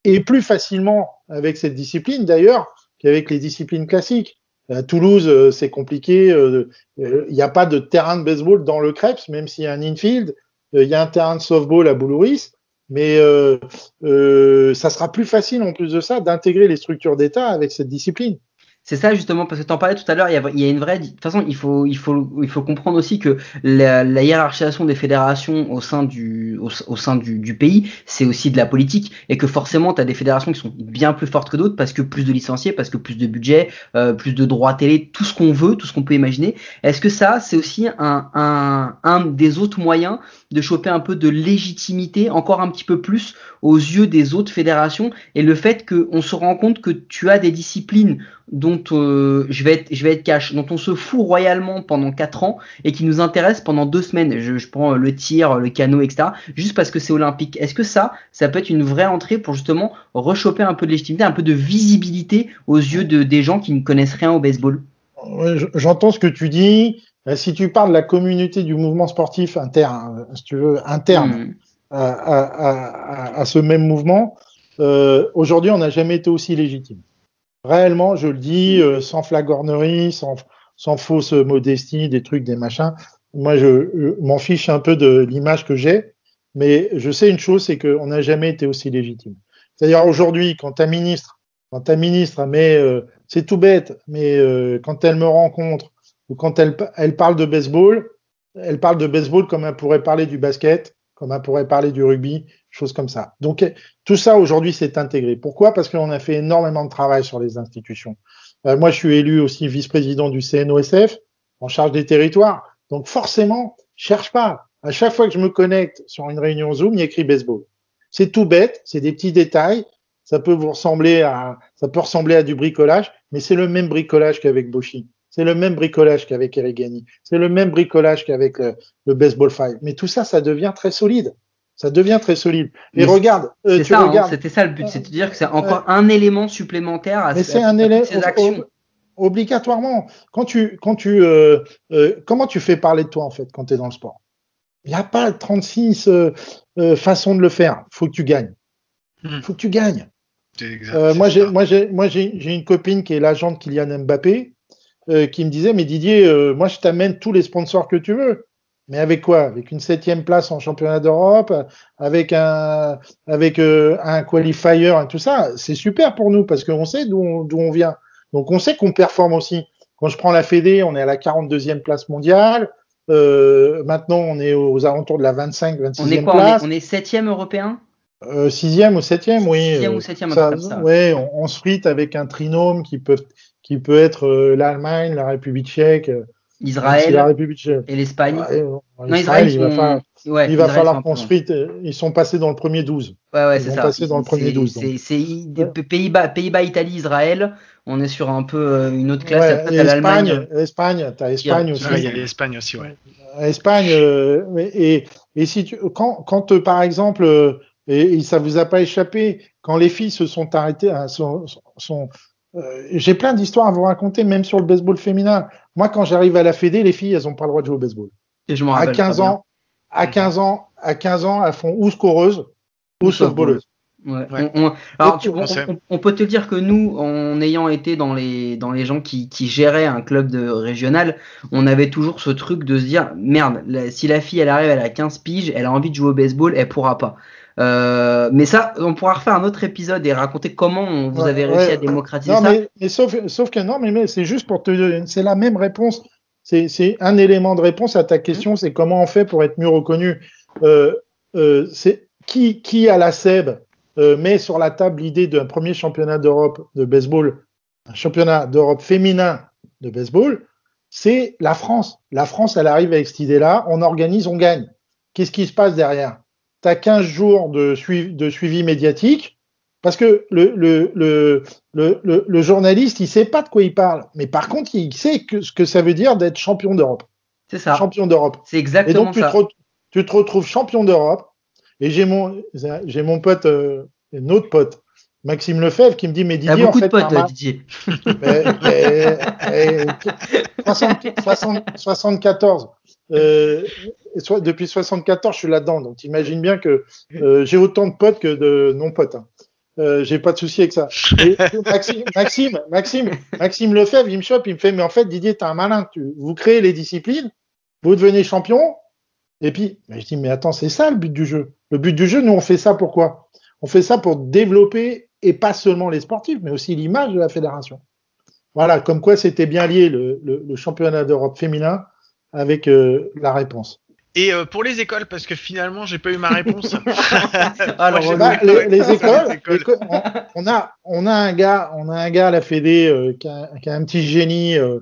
et plus facilement avec cette discipline d'ailleurs qu'avec les disciplines classiques. À Toulouse, euh, c'est compliqué. Euh, euh, il n'y a pas de terrain de baseball dans le Krebs, même s'il y a un infield. Il y a un terrain de softball à Boulouris, mais euh, ça sera plus facile en plus de ça d'intégrer les structures d'État avec cette discipline. C'est ça justement parce que tu en parlais tout à l'heure, il, y, a, une vraie. De toute façon, il faut, il faut, il faut comprendre aussi que la, hiérarchisation des fédérations au sein du, au, sein du, pays, c'est aussi de la politique et que forcément, tu as des fédérations qui sont bien plus fortes que d'autres parce que plus de licenciés, parce que plus de budget, euh, plus de droits télé, tout ce qu'on veut, tout ce qu'on peut imaginer. Est-ce que ça, c'est aussi un, un, un des autres moyens de choper un peu de légitimité, encore un petit peu plus aux yeux des autres fédérations et le fait qu'on se rend compte que tu as des disciplines dont euh, je vais être je vais être cash, dont on se fout royalement pendant 4 ans et qui nous intéresse pendant deux semaines. Je, je prends le tir, le canot, etc. Juste parce que c'est olympique. Est-ce que ça, ça peut être une vraie entrée pour justement rechoper un peu de légitimité, un peu de visibilité aux yeux de des gens qui ne connaissent rien au baseball? J'entends ce que tu dis. Euh, si tu parles de la communauté du mouvement sportif interne, si tu veux, interne hmm. à, à, à, à, ce même mouvement, euh, aujourd'hui, on n'a jamais été aussi légitime. Réellement, je le dis, euh, sans flagornerie, sans, sans fausse modestie, des trucs, des machins. Moi, je, m'en fiche un peu de l'image que j'ai, mais je sais une chose, c'est qu'on n'a jamais été aussi légitime. C'est-à-dire aujourd'hui, quand ta ministre, quand ta ministre, mais euh, c'est tout bête, mais euh, quand elle me rencontre quand elle, parle de baseball, elle parle de baseball comme elle pourrait parler du basket, comme elle pourrait parler du rugby, choses comme ça. Donc tout ça aujourd'hui c'est intégré. Pourquoi? Parce qu'on a fait énormément de travail sur les institutions. Euh, moi je suis élu aussi vice-président du CNOSF en charge des territoires. Donc forcément, cherche pas. À chaque fois que je me connecte sur une réunion Zoom, il y écrit baseball. C'est tout bête, c'est des petits détails. Ça peut vous ressembler à, ça peut ressembler à du bricolage, mais c'est le même bricolage qu'avec Boshi. C'est le même bricolage qu'avec Erigani. C'est le même bricolage qu'avec le, le baseball five. Mais tout ça, ça devient très solide. Ça devient très solide. Et regarde, euh, tu ça, hein, c'était ça le but, c'est de dire que c'est encore un élément supplémentaire à, Mais c'est un élément obligatoirement. Quand tu, quand tu, euh, euh, comment tu fais parler de toi en fait quand tu es dans le sport? Il n'y a pas 36 euh, euh, façons de le faire. Faut que tu gagnes. Il hmm. Faut que tu gagnes. Exact, moi, j'ai, moi, j'ai, moi, j'ai une copine qui est l'agent de Kylian Mbappé, qui me disait, mais Didier, moi, je t'amène tous les sponsors que tu veux. Mais avec quoi? Avec une septième place en championnat d'Europe, avec un avec euh, un qualifier et tout ça, c'est super pour nous parce qu'on sait d'où on, on vient. Donc on sait qu'on performe aussi. Quand je prends la Fédé, on est à la 42e place mondiale. Euh, maintenant, on est aux alentours de la 25, 26e on est quoi, place. On est, septième européen? Euh, Sixième ou septième, oui. Sixième ou septième, ça, comme ça. Ouais, on, on, se frite avec un trinôme qui peut qui peut être euh, l'Allemagne, la République tchèque. La Israël République tchèque- et l'Espagne. Euh, non, Israël, Israël, il va sont- falloir, ouais, il va sont construire. euh, Ils sont passés dans le premier 12. Ouais, ouais, Ils c'est vont ça. passer dans le premier C'est- 12, donc. C'est Pays-Bas, Pays-Bas, Italie, Israël. On est sur un peu euh, une autre classe. Ouais, l'Allemagne. Espagne, Espagne, t'as Espagne aussi. Il y a l'Espagne aussi, ouais. Espagne, euh, et, et si tu, quand, quand euh, par exemple, euh, et, et ça vous a pas échappé, quand les filles se sont arrêtées, hein, sont, sont, euh, j'ai plein d'histoires à vous raconter, même sur le baseball féminin. Moi, quand j'arrive à la Fédé, les filles, elles ont pas le droit de jouer au baseball. Et je m'en À rappelle 15 très bien. ans, à 15 ans, à 15 ans, elles font ou scoreuse ou Ou softballeuse. Ouais. Ouais. On, on- alors, tu- on on, sait. on- on peut te dire que nous, en ayant été dans les, dans les gens qui, qui géraient un club de régional, on avait toujours ce truc de se dire merde, la- si la fille elle arrive, elle a 15 piges, elle a envie de jouer au baseball, elle pourra pas. Euh, mais ça, on pourra refaire un autre épisode et raconter comment on- vous Ouais, avez réussi ouais. à démocratiser Non, ça. mais, mais sauf, sauf que non, mais, mais c'est juste pour te, c'est la même réponse. C'est, un élément de réponse à ta question. C'est comment on fait pour être mieux reconnu. Euh, euh, c'est qui, qui à la SEB met sur la table l'idée d'un premier championnat d'Europe de baseball, un championnat d'Europe féminin de baseball? C'est la France. La France, elle arrive avec cette idée-là. On organise, on gagne. Qu'est-ce qui se passe derrière? Tu as 15 jours de suivi, de suivi médiatique. Parce que le, le, le, le, le, le journaliste, il sait pas de quoi il parle. Mais par contre, il sait que, ce que ça veut dire d'être champion d'Europe. C'est ça. Champion d'Europe. C'est Et exactement donc, tu te, ça. re- tu te retrouves champion d'Europe. Et j'ai mon, j'ai mon pote, euh, un autre pote, Maxime Lefebvre, qui me dit, mais Didier, en fait, de potes, Parma- Didier. mais- mais- mais- 60 60 74. Euh, depuis 74, je suis là-dedans. Donc, t'imagines bien que euh, j'ai autant de potes que de non-potes. Hein. Euh, j'ai pas de souci avec ça. Et Maxime, Maxime, Maxime, Maxime Lefebvre, il me chope, il me fait, mais en fait, Didier, t'es un malin. Tu, vous créez les disciplines, vous devenez champion. Et puis, mais je dis, mais attends, c'est ça le but du jeu. Le but du jeu, nous, on fait ça pourquoi On fait ça pour développer, et pas seulement les sportifs, mais aussi l'image de la fédération. Voilà, comme quoi c'était bien lié le, le- le championnat d'Europe féminin avec euh, la réponse. Et euh, pour les écoles, parce que finalement, j'ai pas eu ma réponse. Alors, Moi, Bah, les, écoles, les écoles. l'éco- on, on a, on a un gars, on a un gars à la Fédé euh, qui, a, qui a un petit génie euh,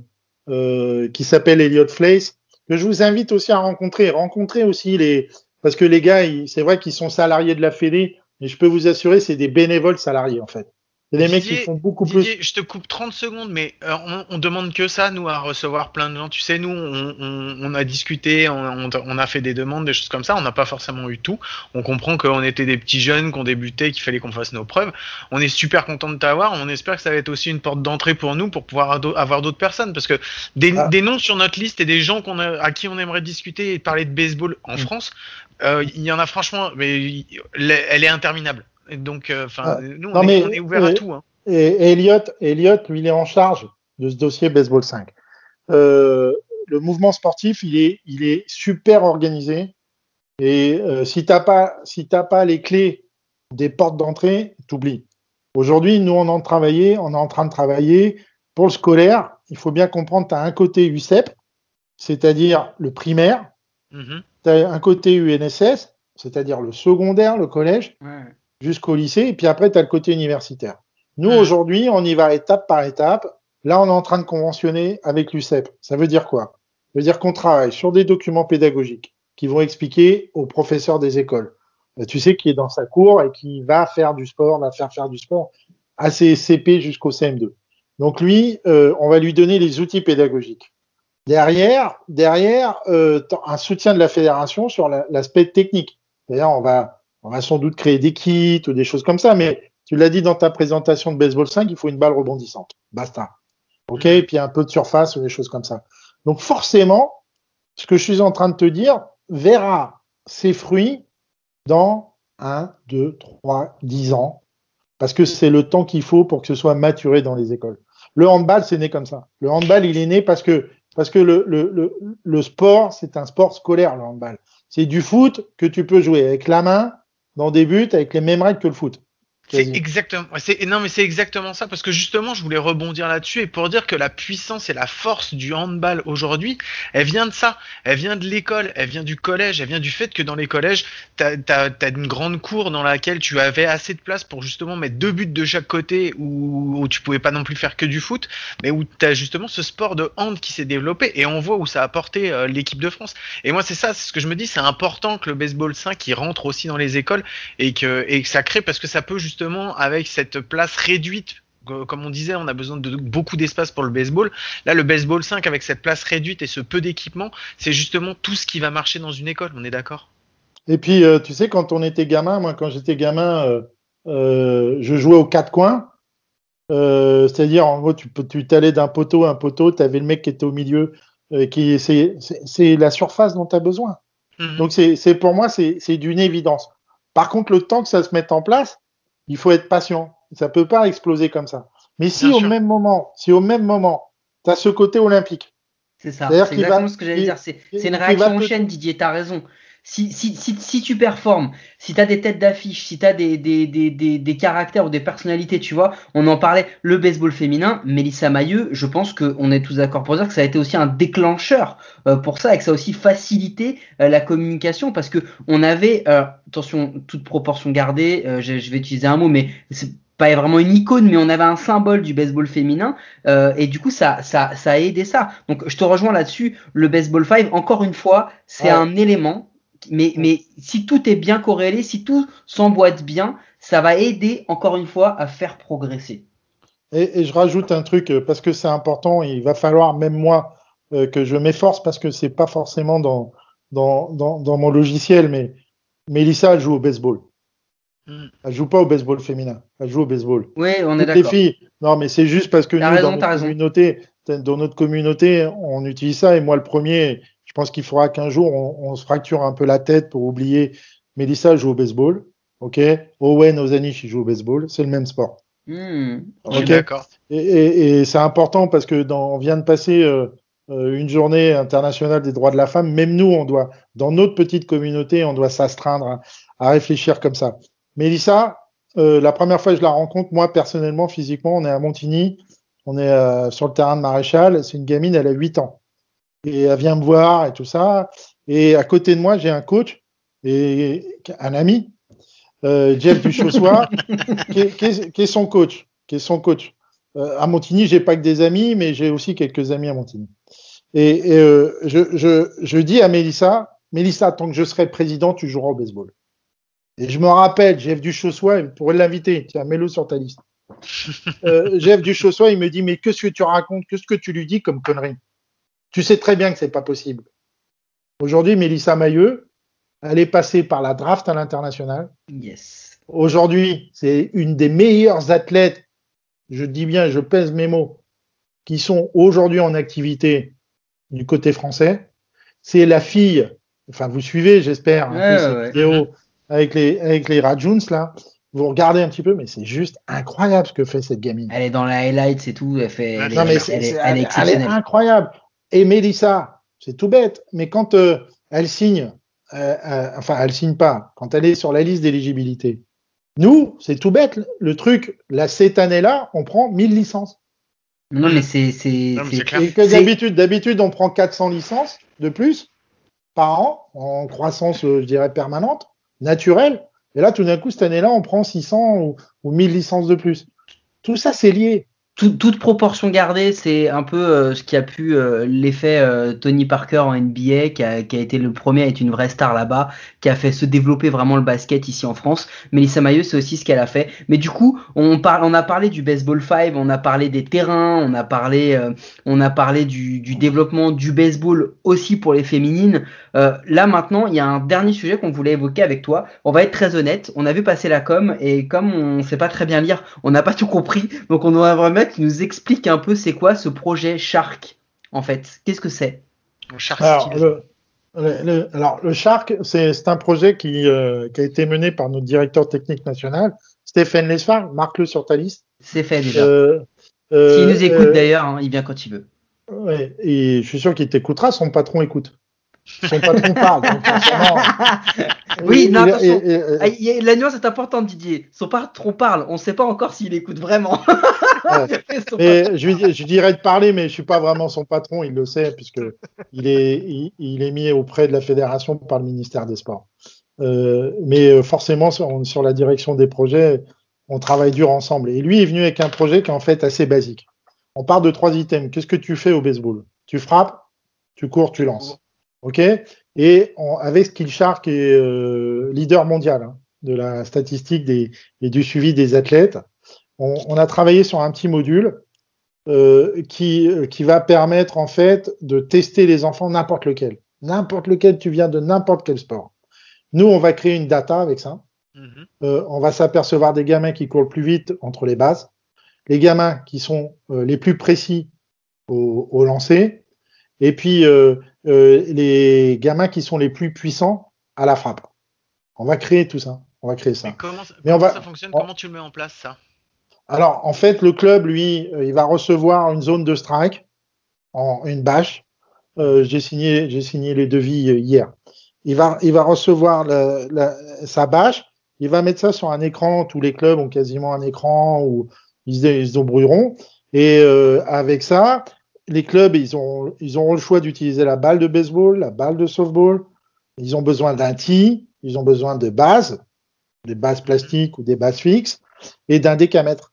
euh, qui s'appelle Elliot Flace, que je vous invite aussi à rencontrer. Rencontrer aussi les, parce que les gars, c'est vrai qu'ils sont salariés de la Fédé, mais je peux vous assurer, c'est des bénévoles salariés en fait. C'est des mecs qui Didier- font beaucoup plus. Didier, je te coupe 30 secondes, mais euh, on, on demande que ça, nous, à recevoir plein de gens. Tu sais, nous, on, on- on a discuté, on, a fait des demandes, des choses comme ça. On n'a pas forcément eu tout. On comprend qu'on était des petits jeunes, qu'on débutait, qu'il fallait qu'on fasse nos preuves. On est super content de t'avoir. On espère que ça va être aussi une porte d'entrée pour nous, pour pouvoir avoir d'autres personnes. Parce que des, Ah. des noms sur notre liste et des gens qu'on a, à qui on aimerait discuter et parler de baseball en Mm. France, euh, il y en a franchement, mais elle est interminable. Et donc, euh, enfin, Ah. nous, on, Non, est, mais, on est ouvert à tout. Hein. Et Elliot, Elliot, lui, il est en charge de ce dossier Baseball 5. Euh, le mouvement sportif, il est, il est super organisé. Et euh, si t'as pas, si t'as pas les clés des portes d'entrée, t'oublies. Aujourd'hui, nous, on est en travailler, on est en train de travailler pour le scolaire. Il faut bien comprendre, tu as un côté UCEP, c'est-à-dire le primaire, Mhm. tu as un côté UNSS, c'est-à-dire le secondaire, le collège, jusqu'au lycée, et puis après, tu as le côté universitaire. Nous, Mhm. aujourd'hui, on y va étape par étape. Là, on est en train de conventionner avec l'UCEP. Ça veut dire quoi? Ça veut dire qu'on travaille sur des documents pédagogiques qui vont expliquer aux professeurs des écoles. Euh, Tu sais, qui est dans sa cour et qui va faire du sport, va faire faire du sport à ses CP jusqu'au CM2. Donc lui, euh, on va lui donner les outils pédagogiques. Derrière, derrière, euh, un soutien de la fédération sur la- l'aspect technique. D'ailleurs, on va, on va sans doute créer des kits ou des choses comme ça, mais tu l'as dit dans ta présentation de baseball 5, il faut une balle rebondissante. Basta. OK? Et puis un peu de surface ou des choses comme ça. Donc forcément, ce que je suis en train de te dire verra ses fruits dans 1, 2, 3, 10 ans, parce que c'est le temps qu'il faut pour que ce soit maturé dans les écoles. Le handball, c'est né comme ça. Le handball, il est né parce que, parce que le, le, le, le sport, c'est un sport scolaire, le handball. C'est du foot que tu peux jouer avec la main, dans des buts, avec les mêmes règles que le foot. C'est exactement, c'est non mais c'est exactement ça parce que justement je voulais rebondir là-dessus et pour dire que la puissance et la force du handball aujourd'hui, elle vient de ça, elle vient de l'école, elle vient du collège, elle vient du fait que dans les collèges t'as as, as, une grande cour dans laquelle tu avais assez de place pour justement mettre deux buts de chaque côté où, où tu pouvais pas non plus faire que du foot, mais où t'as justement ce sport de hand qui s'est développé et on voit où ça a apporté euh, l'équipe de France. Et moi c'est ça, c'est ce que je me dis, c'est important que le baseball 5 qui rentre aussi dans les écoles et que et que ça crée parce que ça peut justement avec cette place réduite comme on disait, on a besoin de beaucoup d'espace pour le baseball. Là, le baseball 5 avec cette place réduite et ce peu d'équipement, c'est justement tout ce qui va marcher dans une école. On est d'accord? Et puis, euh, tu sais, quand on était gamin, moi, quand j'étais gamin, euh, euh, je jouais aux quatre coins. C'est-à-dire, en gros, tu tu t'allais d'un poteau à un poteau, tu avais le mec qui était au milieu. qui C'est la surface dont tu as besoin. Mhm. Donc, c'est pour moi, c'est d'une évidence. Par contre, le temps que ça se mette en place, il faut être patient. Ça peut pas exploser comme ça. Mais si au même moment, si au même moment, tu as ce côté olympique. C'est ça. C'est exactement ce que j'allais dire. C'est une réaction en chaîne, Didier. Tu as raison si, si, si, si tu performes, si tu as des têtes d'affiche, si tu as des, des, des, des, des, caractères ou des personnalités, tu vois, on en parlait, le baseball féminin, Mélissa Mailleux, je pense qu'on est tous d'accord pour dire que ça a été aussi un déclencheur euh, pour ça et que ça a aussi facilité euh, la communication parce que on avait, euh, attention, toute proportion gardée, je, je, vais utiliser un mot, mais c'est pas vraiment une icône, mais on avait un symbole du baseball féminin, et du coup ça, ça, ça a aidé ça. Donc je te rejoins là-dessus, le baseball 5, encore une fois, c'est un élément mais, mais si tout est bien corrélé, si tout s'emboîte bien, ça va aider encore une fois à faire progresser. Et, et je rajoute un truc euh, parce que c'est important. Il va falloir même moi euh, que je m'efforce parce que c'est pas forcément dans, dans, dans, dans, mon logiciel, mais Mélissa elle joue au baseball. Mm. Elle joue pas au baseball féminin, elle joue au baseball. Oui, on est d'accord. Les filles, non, mais c'est juste parce que nous, dans, notre communauté, dans notre communauté, on utilise ça et moi le premier, je pense qu'il faudra qu'un jour on, se fracture un peu la tête pour oublier. Mélissa joue au baseball, ok? Owen Ozanish il joue au baseball, c'est le même sport. Hmm, D'accord. Et, et, c'est important parce que dans, on vient de passer euh, euh, une journée internationale des droits de la femme. Même nous, on doit, dans notre petite communauté, on doit s'astreindre à, réfléchir comme ça. Mélissa, euh, la première fois que je la rencontre, moi personnellement, physiquement, on est à Montigny, on est sur le terrain de Maréchal. C'est une gamine, elle a 8 ans et elle vient me voir et tout ça. Et à côté de moi, j'ai un coach et un ami, euh, Jeff Duchossois, qui, qui, qui, est son coach, qui est son coach. Euh, à Montigny, j'ai pas que des amis, mais j'ai aussi quelques amis à Montigny. Et, et euh, je, je, je dis à Mélissa, Mélissa, tant que je serai président, tu joueras au baseball. Et je me rappelle, Jeff Duchossois, il pourrait l'inviter, tiens, mets-le sur ta liste. Euh, Jeff Duchossois, il me dit, mais qu'est-ce que tu racontes, qu'est-ce que tu lui dis comme connerie tu sais très bien que c'est pas possible. Aujourd'hui, Mélissa Mailleux, elle est passée par la draft à l'international. Yes. Aujourd'hui, c'est une des meilleures athlètes, je dis bien, je pèse mes mots, qui sont aujourd'hui en activité du côté français. C'est la fille, enfin vous suivez, j'espère, peu cette vidéo avec les avec les Rajuns là. Vous regardez un petit peu, mais c'est juste incroyable ce que fait cette gamine. Elle est dans la highlight, c'est tout. Elle fait, elle, non, mais elle, est, elle, elle est incroyable. Et Mélissa, c'est tout bête, mais quand euh, elle signe, euh, euh, enfin elle signe pas, quand elle est sur la liste d'éligibilité, nous, c'est tout bête, le truc, là, cette année-là, on prend 1000 licences. Non, mais c'est. c'est d'habitude, d'habitude, on prend 400 licences de plus par an, en croissance, je dirais, permanente, naturelle. Et là, tout d'un coup, cette année-là, on prend 600 ou, ou 1000 licences de plus. Tout ça, c'est lié toute proportion gardée, c'est un peu euh, ce qui a pu euh, l'effet euh, Tony Parker en NBA, qui a, été le premier à être une vraie star là-bas, qui a fait se développer vraiment le basket ici en France. Melissa Mailleux, c'est aussi ce qu'elle a fait. Mais du coup, on, parle, on a parlé du baseball 5, on a parlé des terrains, on a parlé, on a parlé du, développement du baseball aussi pour les féminines. Là maintenant, il y a un dernier sujet qu'on voulait évoquer avec toi. On va être très honnête, on a vu passer la com et comme on sait pas très bien lire, on n'a pas tout compris, donc on doit vraiment qui nous explique un peu c'est quoi ce projet Shark en fait. Qu'est-ce que c'est? Alors le, alors, le, Shark, c'est un projet qui, euh, qui, a été mené par notre directeur technique national, Stéphane Lesfar. Marque-le sur ta liste. C'est fait déjà. Euh, euh, S'il nous écoute d'ailleurs, hein, il vient quand il veut. Ouais, et je suis sûr qu'il t'écoutera, son patron écoute. Son patron parle. Oui, Et- non, et- attention. et- Ah, La nuance est importante, Didier. Son patron parle. On ne sait pas encore s'il écoute vraiment. Je, dirais de parler, mais je suis pas vraiment son patron, il le sait, puisque il est, il, il est mis auprès de la fédération par le ministère des Sports. Euh, mais euh, forcément, sur, sur la direction des projets, on travaille dur ensemble. Et lui est venu avec un projet qui est en fait assez basique. On part de trois items. Qu'est-ce que tu fais au baseball? Tu frappes, tu cours, tu lances. OK Et on, avec Skillshark, qui est euh, leader mondial hein, de la statistique des, et du suivi des athlètes, on, on a travaillé sur un petit module euh, qui, euh, qui va permettre en fait de tester les enfants n'importe lequel. N'importe lequel, tu viens de n'importe quel sport. Nous, on va créer une data avec ça. Mhm. Euh, on va s'apercevoir des gamins qui courent le plus vite entre les bases, les gamins qui sont euh, les plus précis au, au lancer, et puis euh, euh, les gamins qui sont les plus puissants à la frappe. On va créer tout ça. On va créer ça. Mais comment, ça- Mais on comment va- ça fonctionne? on- Comment tu le mets en place ça? Alors, en fait, le club, lui, euh, il va recevoir une zone de strike en une bâche. Euh, j'ai signé, j'ai signé les devis hier. Il va, il va recevoir la- la- sa bâche. Il va mettre ça sur un écran. Tous les clubs ont quasiment un écran où ils se, ils se débrouilleront. Et euh, avec ça, les clubs, ils ont, ils auront le choix d'utiliser la balle de baseball, la balle de softball. Ils ont besoin d'un tee. Ils ont besoin de bases, des bases plastiques ou des bases fixes, et d'un décamètre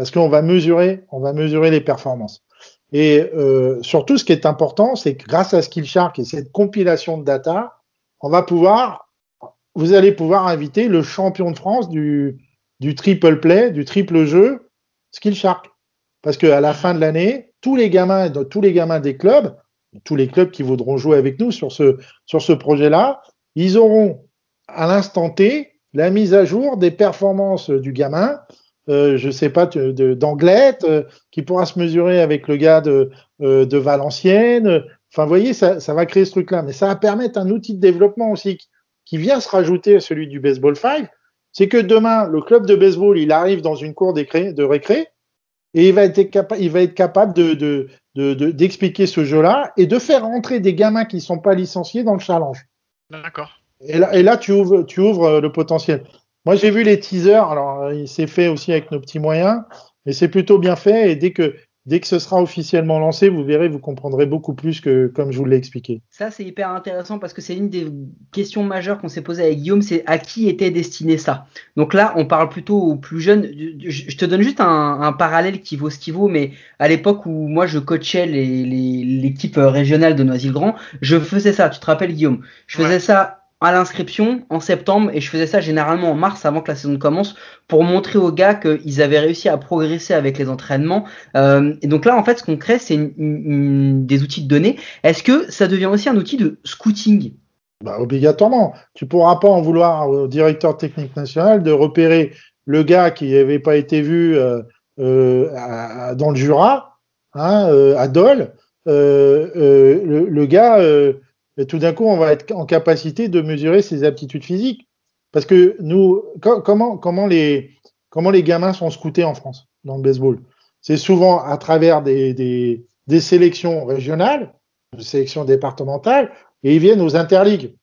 parce qu'on va mesurer, on va mesurer les performances. Et euh, surtout, ce qui est important, c'est que grâce à Skillshark et cette compilation de data, on va pouvoir, vous allez pouvoir inviter le champion de France du, du triple play, du triple jeu, Skillshark. Parce qu'à la fin de l'année, tous les gamins, tous les gamins des clubs, tous les clubs qui voudront jouer avec nous sur ce, sur ce projet-là, ils auront à l'instant T la mise à jour des performances du gamin euh, je sais pas, d'Anglette, euh, qui pourra se mesurer avec le gars de, euh, de Valenciennes. Enfin, vous voyez, ça, ça va créer ce truc-là. Mais ça va permettre un outil de développement aussi qui, qui vient se rajouter à celui du baseball 5. C'est que demain, le club de baseball, il arrive dans une cour de récré et il va être, capa- il va être capable de, de, de, de- d'expliquer ce jeu-là et de faire rentrer des gamins qui sont pas licenciés dans le challenge. D'accord. Et là, et là tu, ouvres, tu ouvres euh, le potentiel. Moi, j'ai vu les teasers. Alors, euh, il s'est fait aussi avec nos petits moyens, mais c'est plutôt bien fait. Et dès que, dès que ce sera officiellement lancé, vous verrez, vous comprendrez beaucoup plus que comme je vous l'ai expliqué. Ça, c'est hyper intéressant parce que c'est une des questions majeures qu'on s'est posées avec Guillaume, c'est à qui était destiné ça? Donc là, on parle plutôt aux plus jeunes. Je te donne juste un, un parallèle qui vaut ce qui vaut, mais à l'époque où moi je coachais les- les- l'équipe régionale de Noisy-le-Grand, je faisais ça. Tu te rappelles, Guillaume? Je faisais Ouais. ça à l'inscription en septembre et je faisais ça généralement en mars avant que la saison commence pour montrer aux gars qu'ils avaient réussi à progresser avec les entraînements. Euh, et donc là, en fait, ce qu'on crée, c'est des outils de données. Est-ce que ça devient aussi un outil de scouting? Bah, obligatoirement. Tu pourras pas en vouloir au directeur technique national de repérer le gars qui n'avait pas été vu euh, euh, dans le Jura, hein, à Dole. Le, gars, tout d'un coup, on va être en capacité de mesurer ses aptitudes physiques. Parce que nous, co- comment, les, gamins sont scoutés en France dans le baseball? C'est souvent à travers des, sélections régionales, des sélections départementales, et ils viennent aux interligues.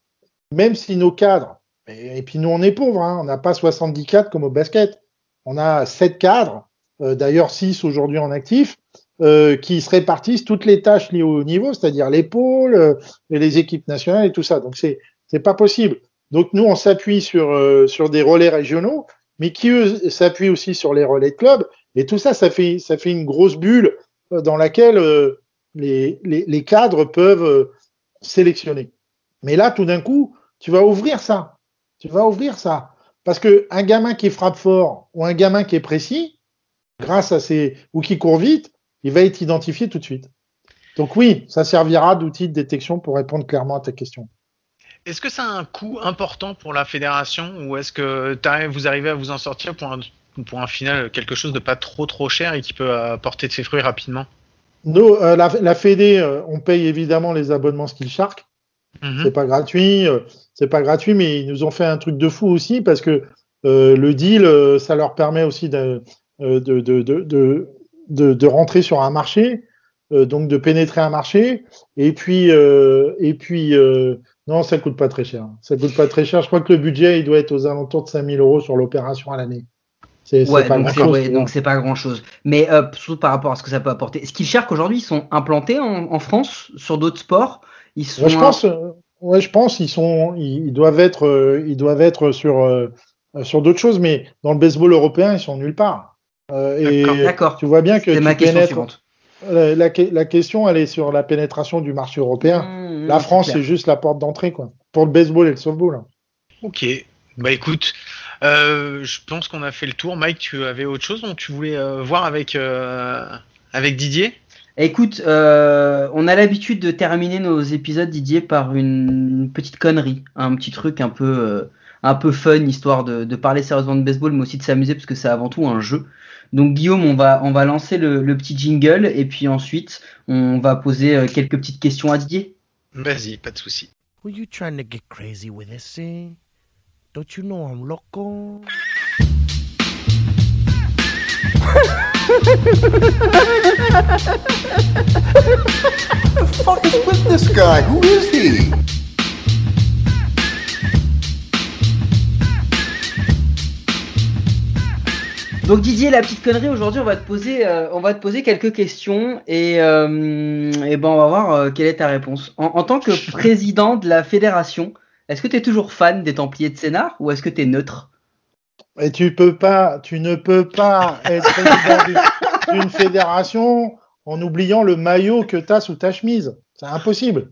Même si nos cadres, et, et puis nous on est pauvres, hein, on n'a pas 70 cadres comme au basket, on a 7 cadres, euh, d'ailleurs 6 aujourd'hui en actif, euh, qui se répartissent toutes les tâches liées au niveau, c'est-à-dire l'épaule, euh, et les équipes nationales et tout ça. Donc c'est c'est pas possible. Donc nous on s'appuie sur euh, sur des relais régionaux, mais qui eux s'appuient aussi sur les relais de club. Et tout ça, ça fait ça fait une grosse bulle euh, dans laquelle euh, les, les les cadres peuvent euh, sélectionner. Mais là, tout d'un coup, tu vas ouvrir ça. Tu vas ouvrir ça. Parce que un gamin qui frappe fort ou un gamin qui est précis, grâce à ses ou qui court vite, il va être identifié tout de suite. Donc oui, ça servira d'outil de détection pour répondre clairement à ta question. Est-ce que ça a un coût important pour la fédération ou est-ce que vous arrivez à vous en sortir pour un, pour un final quelque chose de pas trop trop cher et qui peut euh, porter de ses fruits rapidement? Nous, euh, la, la Fédé, euh, on paye évidemment les abonnements Skillshark. Mhm. C'est pas gratuit, euh, c'est pas gratuit, mais ils nous ont fait un truc de fou aussi parce que euh, le deal, euh, ça leur permet aussi de, euh, de, de, de, de, de, rentrer sur un marché, euh, donc de pénétrer un marché, et puis euh, et puis euh, Non, ça coûte pas très cher. Ça coûte pas très cher. Je crois que le budget, il doit être aux alentours de 5000 euros sur l'opération à l'année. C'est ouais, pas grand-chose. Ouais, donc c'est pas grand-chose. Mais euh, surtout par rapport à ce que ça peut apporter. Ce qu'ils cherchent qu'aujourd'hui, ils sont implantés en, en France sur d'autres sports? Ils sont. Ouais, je pense. Euh, ouais, je pense ils sont. Ils, doivent être. Ils doivent être sur sur d'autres choses, mais dans le baseball européen, ils sont nulle part. Et D'accord. Tu vois bien que c'est ma question suivante. La, la, la, question, elle est sur la pénétration du marché européen. Mmh, la France, c'est juste la porte d'entrée, quoi. Pour le baseball et le softball. Hein. Ok. Bah écoute, euh, je pense qu'on a fait le tour. Mike, tu avais autre chose dont tu voulais euh, voir avec, euh, avec Didier? Écoute, on a l'habitude de terminer nos épisodes, Didier, par une petite connerie, un petit truc un peu, un peu fun, histoire de, de, parler sérieusement de baseball, mais aussi de s'amuser, parce que c'est avant tout un jeu. Donc Guillaume, on va, on va lancer le, le, petit jingle, et puis ensuite, on va poser quelques petites questions à Didier. Vas-y, pas de souci. Were you trying to get crazy with this, eh? Don't you know I'm loco? the fuck is with this guy? Who is he? Donc Didier, la petite connerie aujourd'hui, on va te poser, euh, on va te poser quelques questions et, euh, et ben on va voir euh, quelle est ta réponse. En, en, tant que président de la fédération, est-ce que tu es toujours fan des Templiers de Sénart ou est-ce que tu es neutre? Et tu peux pas, tu ne peux pas être président d'une fédération en oubliant le maillot que tu as sous ta chemise. C'est impossible.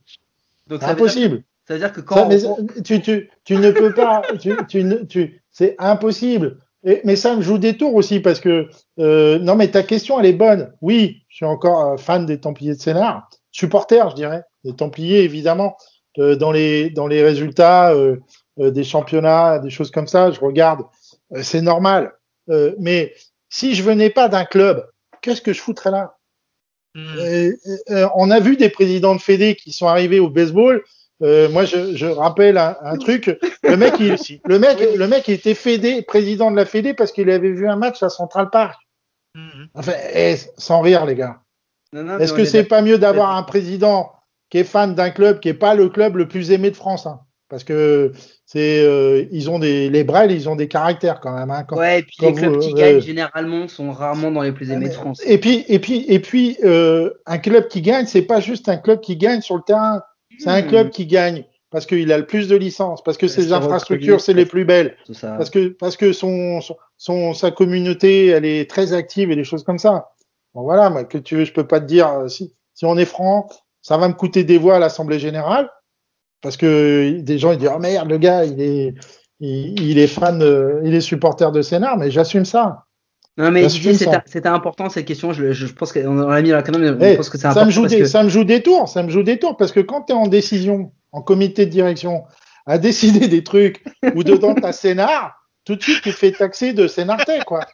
C'est impossible. ça veut dire que quand ça, tu, tu, tu, ne peux pas, tu, tu, tu, c'est impossible. Et, mais ça me joue des tours aussi parce que euh, non mais ta question elle est bonne. Oui, je suis encore euh, fan des Templiers de Sénart, supporter je dirais, des Templiers évidemment. Euh, dans les dans les résultats euh, euh, des championnats, des choses comme ça, je regarde, c'est normal. mais si je venais pas d'un club, qu'est-ce que je foutrais là? Hmm. On a vu des présidents de fédé qui sont arrivés au baseball. Moi, je, je rappelle un, un, truc. Le mec, il, le mec, le mec, il était fédé, président de la fédé parce qu'il avait vu un match à Central Park. Hmm. Enfin, eh, sans rire, les gars. Est-ce que c'est pas mieux d'avoir un président qui est fan d'un club qui est pas le club le plus aimé de France. Hein? parce que c'est euh, ils ont des les Brels, ils ont des caractères quand même. Hein, quand, ouais, et puis les clubs qui gagnent généralement sont rarement dans les plus aimés de France. Et puis et puis et puis euh, un club qui gagne, c'est pas juste un club qui gagne sur le terrain, c'est un club qui gagne parce qu'il a le plus de licences, parce que ses infrastructures c'est les plus belles, parce que parce que son, son sa communauté elle est très active et des choses comme ça. Bon voilà, moi que tu veux, je peux pas te dire euh, si si on est franc, ça va me coûter des voix à l'Assemblée générale parce que des gens ils disent oh merde le gars il est il, est fan il est supporter de Sénat mais j'assume ça. Non mais c'était important cette question je, je pense qu'on l'a mis dans la canne mais je eh, pense que c'est ça me joue des, ça me joue des tours ça me joue des tours parce que quand tu es en décision en comité de direction à décider des trucs ou dedans ta Sénat tout de suite tu te fais taxer de Sénartais quoi.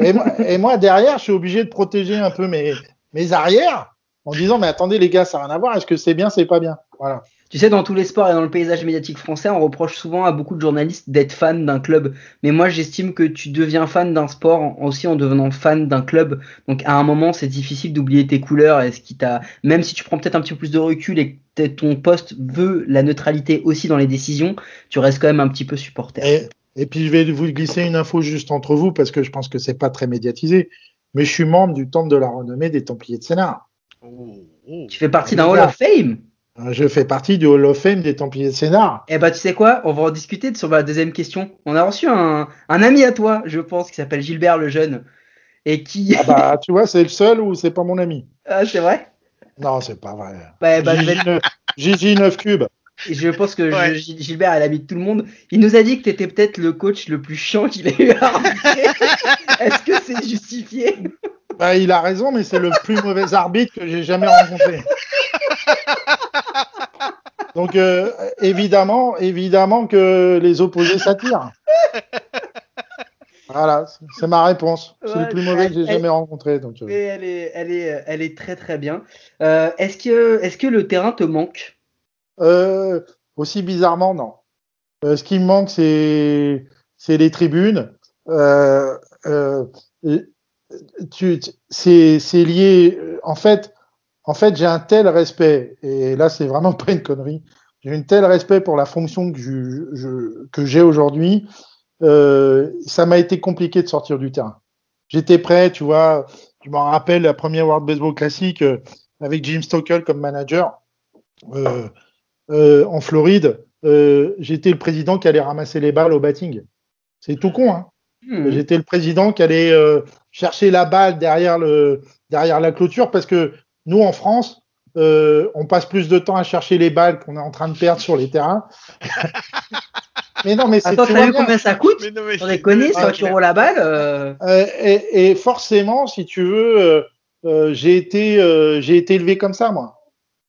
Et moi, et moi derrière je suis obligé de protéger un peu mes mes arrières en disant mais attendez les gars, ça n'a rien à voir, est-ce que c'est bien, c'est pas bien? Voilà. Tu sais, dans tous les sports et dans le paysage médiatique français, on reproche souvent à beaucoup de journalistes d'être fan d'un club. Mais moi, j'estime que tu deviens fan d'un sport aussi en devenant fan d'un club. Donc, à un moment, c'est difficile d'oublier tes couleurs et ce qui t'a, même si tu prends peut-être un petit peu plus de recul et que ton poste veut la neutralité aussi dans les décisions, tu restes quand même un petit peu supporter. Et, et puis, je vais vous glisser une info juste entre vous parce que je pense que c'est pas très médiatisé. Mais je suis membre du Temple de la Renommée des Templiers de Sénat. Tu fais partie d'un Hall of Fame? Je fais partie du Hall of Fame des Templiers de Sénat. Eh bah, tu sais quoi? On va en discuter sur ma deuxième question. On a reçu un, un ami à toi, je pense, qui s'appelle Gilbert le Jeune. Et qui. Ah bah, tu vois, c'est le seul ou c'est pas mon ami? Ah, c'est vrai? Non, c'est pas vrai. Bah, bah, Gigi 9 cubes. Je pense que Gilbert, elle habite tout le monde. Il nous a dit que tu étais peut-être le coach le plus chiant qu'il ait eu à Est-ce que c'est justifié? Bah, il a raison, mais c'est le plus mauvais arbitre que j'ai jamais rencontré. Donc euh, évidemment, évidemment que les opposés s'attirent. Voilà, c'est ma réponse. C'est le plus mauvais que j'ai jamais rencontré. Donc, euh. elle, est, elle, est, elle est très très bien. Euh, est-ce que, est que le terrain te manque? Aussi bizarrement, non. ce qui me manque, c'est les tribunes tu, c'est, c'est lié. En fait, en fait, j'ai un tel respect, et là, c'est vraiment pas une connerie, j'ai un tel respect pour la fonction que je, je- que j'ai aujourd'hui. Euh, ça m'a été compliqué de sortir du terrain. J'étais prêt, tu vois. Je me rappelle la première World Baseball Classic euh, avec Jim Stockel comme manager euh, en Floride. J'étais le président qui allait ramasser les balles au batting. C'est tout con, hein. Hmm. J'étais le président qui allait chercher la balle derrière, le, derrière la clôture parce que nous, en France, euh, on passe plus de temps à chercher les balles qu'on est en train de perdre sur les terrains. mais non, mais c'est Attends, tu t'as vu bien. combien ça coûte Mais non, mais Sans c'est- déconner, c'est 100 clair. euros la balle. euh, Euh, et, et forcément, si tu veux, euh, euh, j'ai été, euh, j'ai été élevé comme ça, moi.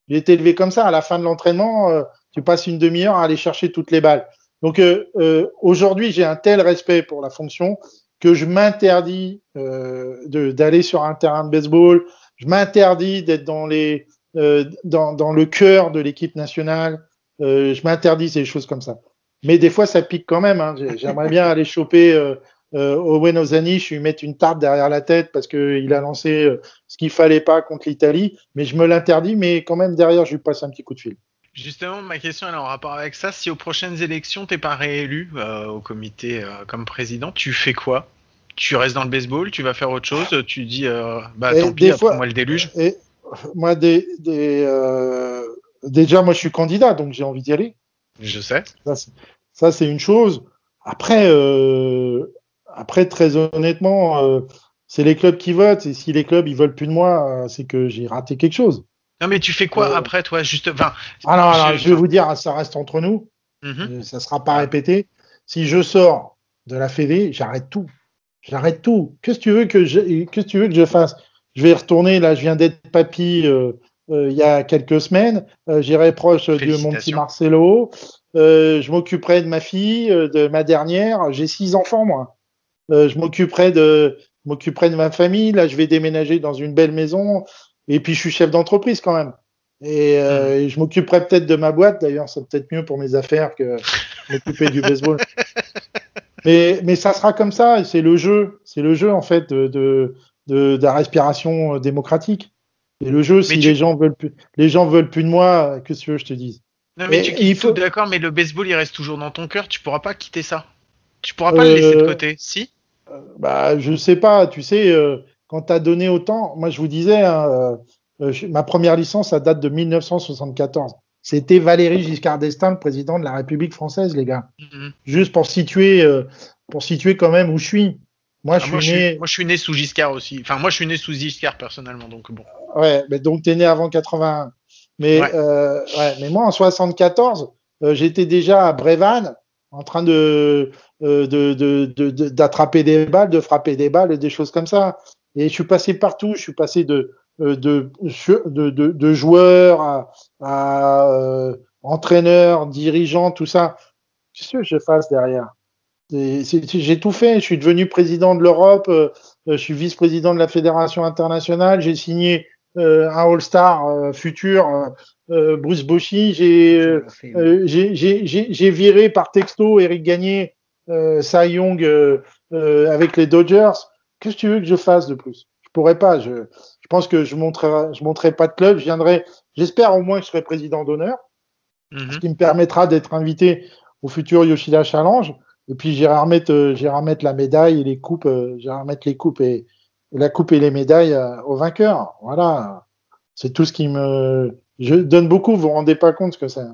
J'ai été élevé comme ça. À la fin de l'entraînement, euh, tu passes une demi-heure à aller chercher toutes les balles. Donc euh, euh, aujourd'hui, j'ai un tel respect pour la fonction que je m'interdis euh, de- d'aller sur un terrain de baseball. Je m'interdis d'être dans les euh, dans, dans le cœur de l'équipe nationale. Euh, je m'interdis ces choses comme ça. Mais des fois, ça pique quand même. Hein. J'ai- J'aimerais bien aller choper euh, euh, Owen Ozanish, lui mettre une tarte derrière la tête parce qu'il a lancé euh, ce qu'il fallait pas contre l'Italie. Mais je me l'interdis, mais quand même derrière, je lui passe un petit coup de fil. Justement, ma question elle est en rapport avec ça. Si aux prochaines élections, t'es pas réélu euh, au comité comme président, tu fais quoi? Tu restes dans le baseball Tu vas faire autre chose Tu dis, euh, bah Et tant pis, fois- moi le déluge Et moi, des, des, euh, déjà, moi, je suis candidat, donc j'ai envie d'y aller. Je sais. Ça, c'est- une chose. Après, euh, après, très honnêtement, euh, c'est les clubs qui votent. Et si les clubs ils veulent plus de moi, euh, c'est que j'ai raté quelque chose. Non, mais tu fais quoi Euh, après, toi Juste, enfin. Alors, alors, je- vais vous dire, ça reste entre nous. Mhm. Euh, Ça sera pas répété. Si je sors de la Fédé, j'arrête tout. J'arrête tout. Qu'est-ce que tu veux que je, que tu veux que je fasse? Je vais retourner. Là, je viens d'être papy euh, euh, il y a quelques semaines. Euh, J'irai proche de mon petit. Marcelo. Euh, je m'occuperai de ma fille, euh, de ma dernière. J'ai six enfants, moi. Euh, je m'occuperai de, m'occuperai de ma famille. Là, je vais déménager dans une belle maison. Et puis, je suis chef d'entreprise quand même. Et, euh, et je m'occuperai peut-être de ma boîte. D'ailleurs, c'est peut-être mieux pour mes affaires que m'occuper du baseball. Mais, mais ça sera comme ça. C'est le jeu. C'est le jeu, en fait, de, de, de, de la respiration euh, démocratique. Et le jeu, si tu- les gens veulent plus, les gens veulent plus de moi, que tu veux, je te dise? Non, mais Mais tu il faut- d'accord, mais le baseball il reste toujours dans ton cœur. Tu pourras pas quitter ça. Tu pourras pas le Euh, laisser de côté. Si? Bah, je sais pas. Tu sais, euh, quand tu as donné autant, moi, je vous disais, hein, euh, euh, ma première licence, ça date de 1974. C'était Valéry Giscard d'Estaing, le président de la République française, les gars. Mhm. Juste pour situer, euh, pour situer quand même où je suis. Moi, Ah, je suis moi, je né. suis, moi, je suis né sous Giscard aussi. Enfin, moi, je suis né sous Giscard personnellement, donc bon. Ouais, mais donc t'es né avant 81. Mais Ouais. euh, ouais, mais moi en 74, euh, j'étais déjà à Brévannes en train de euh, de- de- de- de- d'attraper des balles, de frapper des balles et des choses comme ça. Et je suis passé partout. Je suis passé de de de, de, de joueur à, à euh, entraîneur, dirigeant, tout ça. Qu'est-ce que je fasse derrière? J'ai tout fait. Je suis devenu président de l'Europe. euh, euh, je suis vice-président de la fédération internationale. J'ai signé euh, un All-Star euh, futur, euh, euh, Bruce Bochy. J'ai euh, euh, viré par texto Eric Gagné, euh, Cy Young euh, euh, avec les Dodgers. Qu'est-ce que tu veux que je fasse de plus? Je pourrais pas. Je pense que je montrerai, je montrerai pas de club. Je viendrai. J'espère au moins que je serai président d'honneur, Mhm. ce qui me permettra d'être invité au futur Yoshida Challenge. Et puis j'irai remettre, euh, j'irai remettre la médaille et les coupes. euh, j'irai remettre les coupes et, et la coupe et les médailles euh, aux vainqueurs. Voilà. C'est tout ce qui me. Je donne beaucoup. Vous vous rendez pas compte ce que c'est.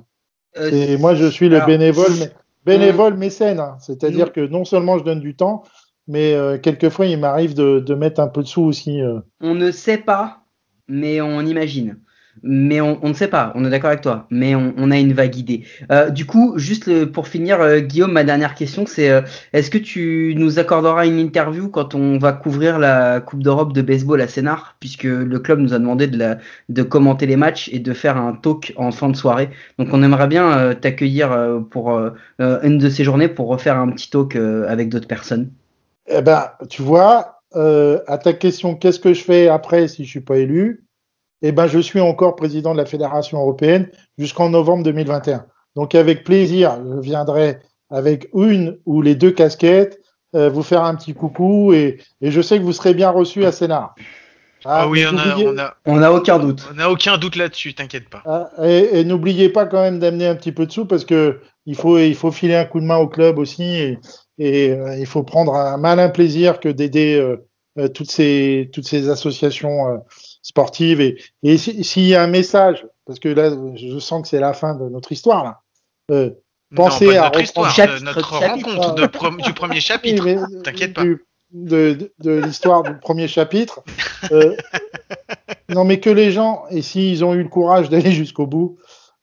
Euh, Et moi, je suis le alors, bénévole, mais, bénévole mécène. hein. C'est-à-dire que non seulement je donne du temps, mais euh, quelquefois, il m'arrive de, de mettre un peu de sous aussi. euh. On ne sait pas, mais on imagine. Mais on, on ne sait pas, on est d'accord avec toi, mais on, on a une vague idée. Euh, du coup, juste le- pour finir, euh, Guillaume, ma dernière question, c'est euh, est-ce que tu nous accorderas une interview quand on va couvrir la Coupe d'Europe de baseball à Sénart, puisque le club nous a demandé de, la, de commenter les matchs et de faire un talk en fin de soirée. Donc on aimerait bien euh, t'accueillir euh, pour euh, euh, une de ces journées pour refaire un petit talk euh, avec d'autres personnes. Eh ben, tu vois, euh, à ta question, qu'est-ce que je fais après si je suis pas élu? Eh ben, je suis encore président de la Fédération européenne jusqu'en novembre 2021. Donc, avec plaisir, je viendrai avec une ou les deux casquettes, euh, vous faire un petit coucou et, et je sais que vous serez bien reçus à Sénart. Ah, oui, on a, on a, on a aucun doute. On a aucun doute là-dessus, t'inquiète pas. Ah, et, et n'oubliez pas quand même d'amener un petit peu de sous parce que il faut, il faut filer un coup de main au club aussi et, et euh, il faut prendre un malin plaisir que d'aider euh, euh, toutes ces, toutes ces associations euh, sportives. Et, et si- s'il y a un message, parce que là, je sens que c'est la fin de notre histoire là. Euh, Pensez non, pas de à notre reprendre- histoire, Chapitre, de notre chapitre. rencontre de du premier chapitre. Oui, T'inquiète pas. du- De, de, de l'histoire du premier chapitre. Euh, non, mais que les gens, et s'ils ont eu le courage d'aller jusqu'au bout,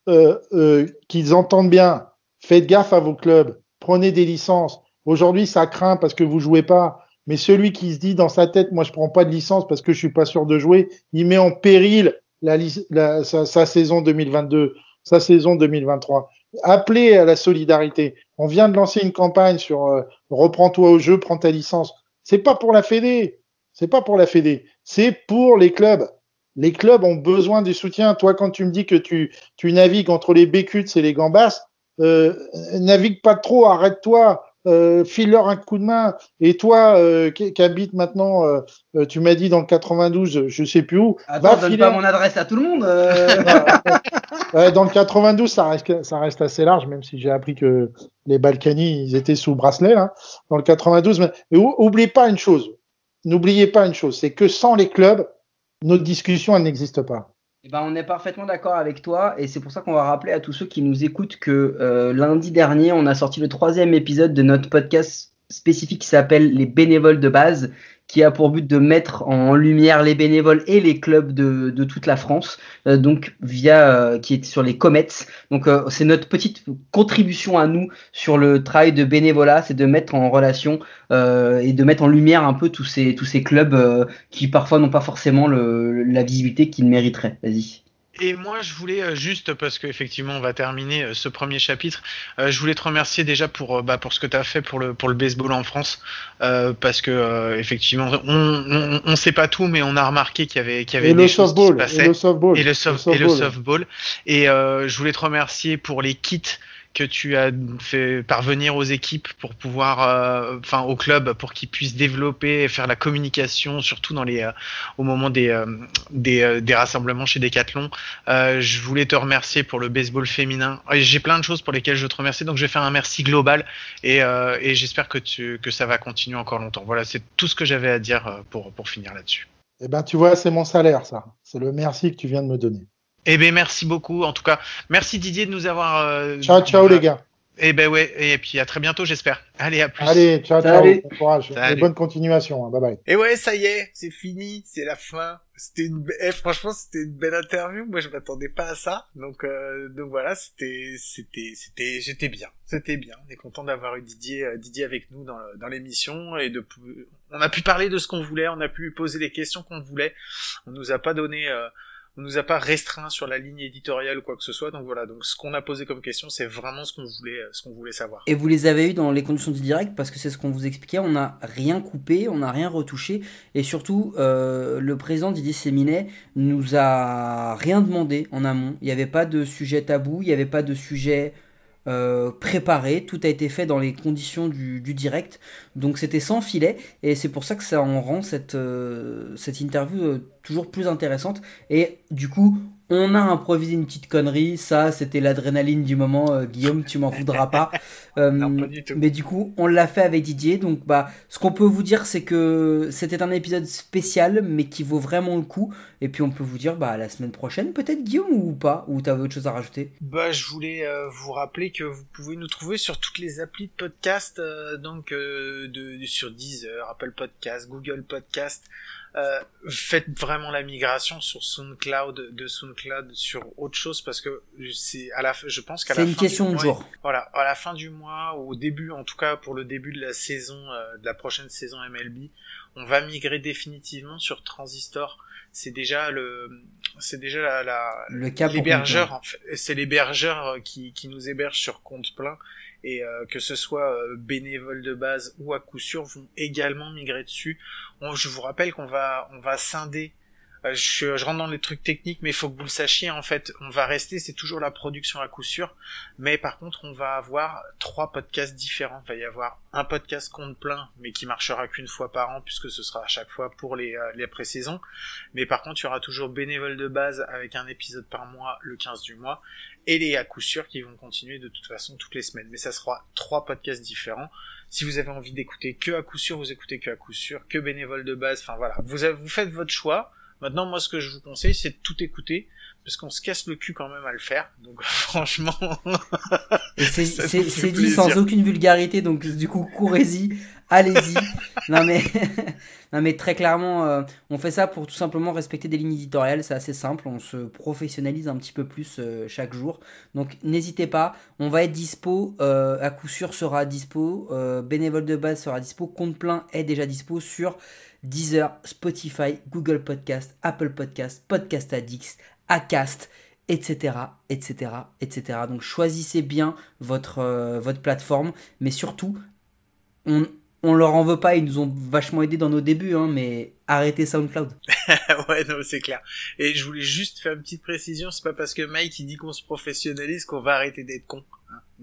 euh, euh, qu'ils entendent bien. Faites gaffe à vos clubs. Prenez des licences. Aujourd'hui, ça craint parce que vous jouez pas. Mais celui qui se dit dans sa tête, moi, je prends pas de licence parce que je suis pas sûr de jouer, il met en péril la, la- sa, sa saison 2022, sa saison 2023. Appelez à la solidarité. On vient de lancer une campagne sur euh, reprends-toi au jeu, prends ta licence. C'est pas pour la Fédé. C'est pas pour la Fédé. C'est pour les clubs. Les clubs ont besoin du soutien. Toi, quand tu me dis que tu, tu navigues entre les bécuts et les gambas, euh, navigue pas trop, arrête-toi, euh, file-leur un coup de main. Et toi, euh, qui, qui habite maintenant, euh, euh, tu m'as dit dans le 92, je sais plus où, Attends, va donne filer pas mon adresse à tout le monde. euh. Dans le 92, ça reste, ça reste assez large, même si j'ai appris que les Balkany, ils étaient sous bracelet, là. Dans le 92, mais, mais ou- pas une chose. N'oubliez pas une chose, c'est que sans les clubs, notre discussion, elle n'existe pas. Eh ben, on est parfaitement d'accord avec toi et c'est pour ça qu'on va rappeler à tous ceux qui nous écoutent que euh, lundi dernier, on a sorti le troisième épisode de notre podcast spécifique qui s'appelle Les bénévoles de base, qui a pour but de mettre en lumière les bénévoles et les clubs de, de toute la France, euh, donc via euh, qui est sur les comets. Donc euh, c'est notre petite contribution à nous sur le travail de bénévolat, c'est de mettre en relation euh, et de mettre en lumière un peu tous ces tous ces clubs euh, qui parfois n'ont pas forcément le, la visibilité qu'ils mériteraient. Vas-y. Et moi, je voulais euh, juste parce qu'effectivement, on va terminer euh, ce premier chapitre. euh, je voulais te remercier déjà pour bah, pour ce que tu as fait pour le pour le baseball en France, euh, parce que euh, effectivement, on, on on sait pas tout, mais on a remarqué qu'il y avait qu'il y avait Et des le choses qui se softball, passaient. et le softball. et le, soft- et le softball. softball. Et euh, je voulais te remercier pour les kits que tu as fait parvenir aux équipes pour pouvoir, euh, enfin au club, pour qu'ils puissent développer et faire la communication, surtout dans les, euh, au moment des, euh, des, des rassemblements chez Decathlon. Je voulais te remercier pour le baseball féminin. J'ai plein de choses pour lesquelles je te remercie, donc je vais faire un merci global et, et j'espère que, que ça va continuer encore longtemps. Voilà, c'est tout ce que j'avais à dire pour, pour finir là-dessus. Eh ben, tu vois, c'est mon salaire, ça. C'est le merci que tu viens de me donner. Eh ben merci beaucoup. En tout cas, merci Didier de nous avoir. euh, Ciao, ciao, les gars. Eh ben ouais, et puis à très bientôt, j'espère. Allez, à plus. Allez, ciao, ciao. Bon courage. Et bonne continuation. hein. Bye bye. Et ouais, ça y est, c'est fini, c'est la fin. C'était une, eh, franchement, c'était une belle interview. Moi, je m'attendais pas à ça. Donc, euh, donc voilà, c'était, c'était, c'était, j'étais bien. C'était bien. On est content d'avoir eu Didier, euh, Didier avec nous dans, le- dans l'émission et de, on a pu parler de ce qu'on voulait, on a pu poser les questions qu'on voulait. On nous a pas donné, euh, on nous a pas restreint sur la ligne éditoriale ou quoi que ce soit. Donc voilà. Donc ce qu'on a posé comme question, c'est vraiment ce qu'on voulait, euh, ce qu'on voulait savoir. Et vous les avez eu dans les conditions du direct parce que c'est ce qu'on vous expliquait, on n'a rien coupé, on n'a rien retouché et surtout euh, le président Didier Séminet nous a rien demandé en amont. Il n'y avait pas de sujet tabou, il n'y avait pas de sujet euh, préparé, tout a été fait dans les conditions du, direct, donc c'était sans filet. Et c'est pour ça que ça en rend cette, euh, cette interview euh, toujours plus intéressante. Et du coup on a improvisé une petite connerie, ça c'était l'adrénaline du moment, euh, Guillaume tu m'en voudras pas. Euh, Non, pas du tout. mais du coup, on l'a fait avec Didier. Donc, bah, ce qu'on peut vous dire, c'est que c'était un épisode spécial, mais qui vaut vraiment le coup. Et puis, on peut vous dire, bah, la semaine prochaine, peut-être Guillaume ou pas? Ou t'avais autre chose à rajouter? Bah, je voulais euh, vous rappeler que vous pouvez nous trouver sur toutes les applis de podcast, euh, donc euh, de, sur Deezer, Apple Podcast, Google Podcast. Euh, faites vraiment la migration sur SoundCloud, de SoundCloud sur autre chose parce que c'est à la, je pense qu'à la une fin question du de mois, jour. voilà, à la fin du mois, ou au début, en tout cas pour le début de la saison, euh, de la prochaine saison MLB, on va migrer définitivement sur Transistor. C'est déjà le, c'est déjà la, la Le l'hébergeur. En fait, c'est l'hébergeur euh, qui, qui nous héberge sur compte plein et euh, que ce soit euh, bénévole de base ou à coup sûr vont également migrer dessus. Je vous rappelle qu'on va, on va scinder je, je rentre dans les trucs techniques, mais il faut que vous le sachiez, en fait, on va rester, c'est toujours la production à coup sûr, mais par contre, on va avoir trois podcasts différents. Il va y avoir un podcast compte plein, mais qui marchera qu'une fois par an, puisque ce sera à chaque fois pour les, euh, les pré-saisons. Mais par contre, il y aura toujours bénévole de base avec un épisode par mois le 15 du mois, et les à coup sûr qui vont continuer de toute façon toutes les semaines. Mais ça sera trois podcasts différents. Si vous avez envie d'écouter que à coup sûr, vous écoutez que à coup sûr, que bénévole de base, enfin voilà, vous, vous faites votre choix. Maintenant, moi, ce que je vous conseille, c'est de tout écouter, parce qu'on se casse le cul quand même à le faire. Donc, franchement, c'est dit sans aucune vulgarité, donc du coup, courez-y, allez-y. non mais, non mais très clairement, euh, on fait ça pour tout simplement respecter des lignes éditoriales, c'est assez simple, on se professionnalise un petit peu plus euh, chaque jour. Donc n'hésitez pas, on va être dispo, euh, à coup sûr sera dispo, bénévole de base sera dispo, compte plein est déjà dispo sur Deezer, Spotify, Google Podcast, Apple Podcast, Podcast Addicts, Acast, etc., etc., etc. Donc choisissez bien votre, euh, votre plateforme, mais surtout, on, on leur en veut pas, ils nous ont vachement aidé dans nos débuts, hein, mais arrêtez SoundCloud. ouais, non, c'est clair. Et je voulais juste faire une petite précision, c'est pas parce que Mike il dit qu'on se professionnalise qu'on va arrêter d'être con.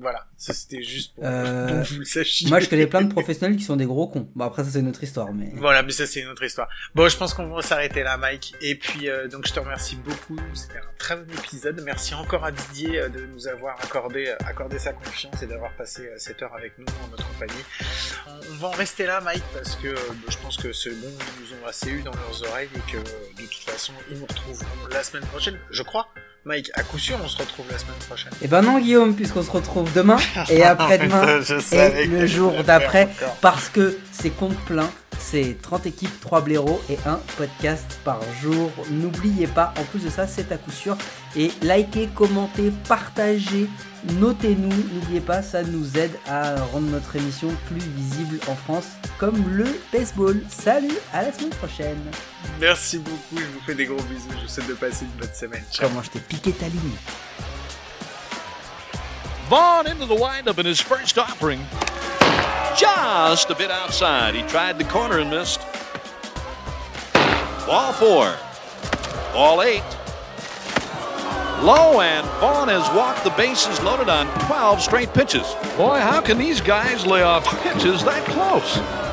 Voilà, ça c'était juste pour, Euh, pour que vous le sachiez. Moi, je connais plein de professionnels qui sont des gros cons. Bon, après, ça, c'est une autre histoire, mais... Voilà, mais ça c'est une autre histoire. Bon, je pense qu'on va s'arrêter là, Mike. Et puis, euh, donc je te remercie beaucoup. C'était un très bon épisode. Merci encore à Didier euh, de nous avoir accordé, euh, accordé sa confiance et d'avoir passé euh, cette heure avec nous en notre compagnie. On, on va en rester là, Mike, parce que euh, je pense que c'est bon, ils nous ont assez eu dans leurs oreilles et que de toute façon, ils nous retrouveront la semaine prochaine, je crois. Mike, à coup sûr, on se retrouve la semaine prochaine. Eh ben non, Guillaume, puisqu'on se retrouve demain et après-demain et le jour d'après, parce que c'est compte plein, c'est 30 équipes, 3 blaireaux et un podcast par jour. N'oubliez pas, en plus de ça, c'est à coup sûr. Et likez, commentez, partagez, notez-nous. N'oubliez pas, ça nous aide à rendre notre émission plus visible en France, comme le baseball. Salut, à la semaine prochaine. Merci beaucoup, je vous fais des gros bisous. Je vous souhaite de passer une bonne semaine. Ciao. Comment je t'ai piqué ta ligne? Vaughn into the windup in his first offering. Just a bit outside. He tried the corner and missed. Ball four. Ball eight. Low and Vaughn has walked the bases loaded on 12 straight pitches. Boy, how can these guys lay off pitches that close?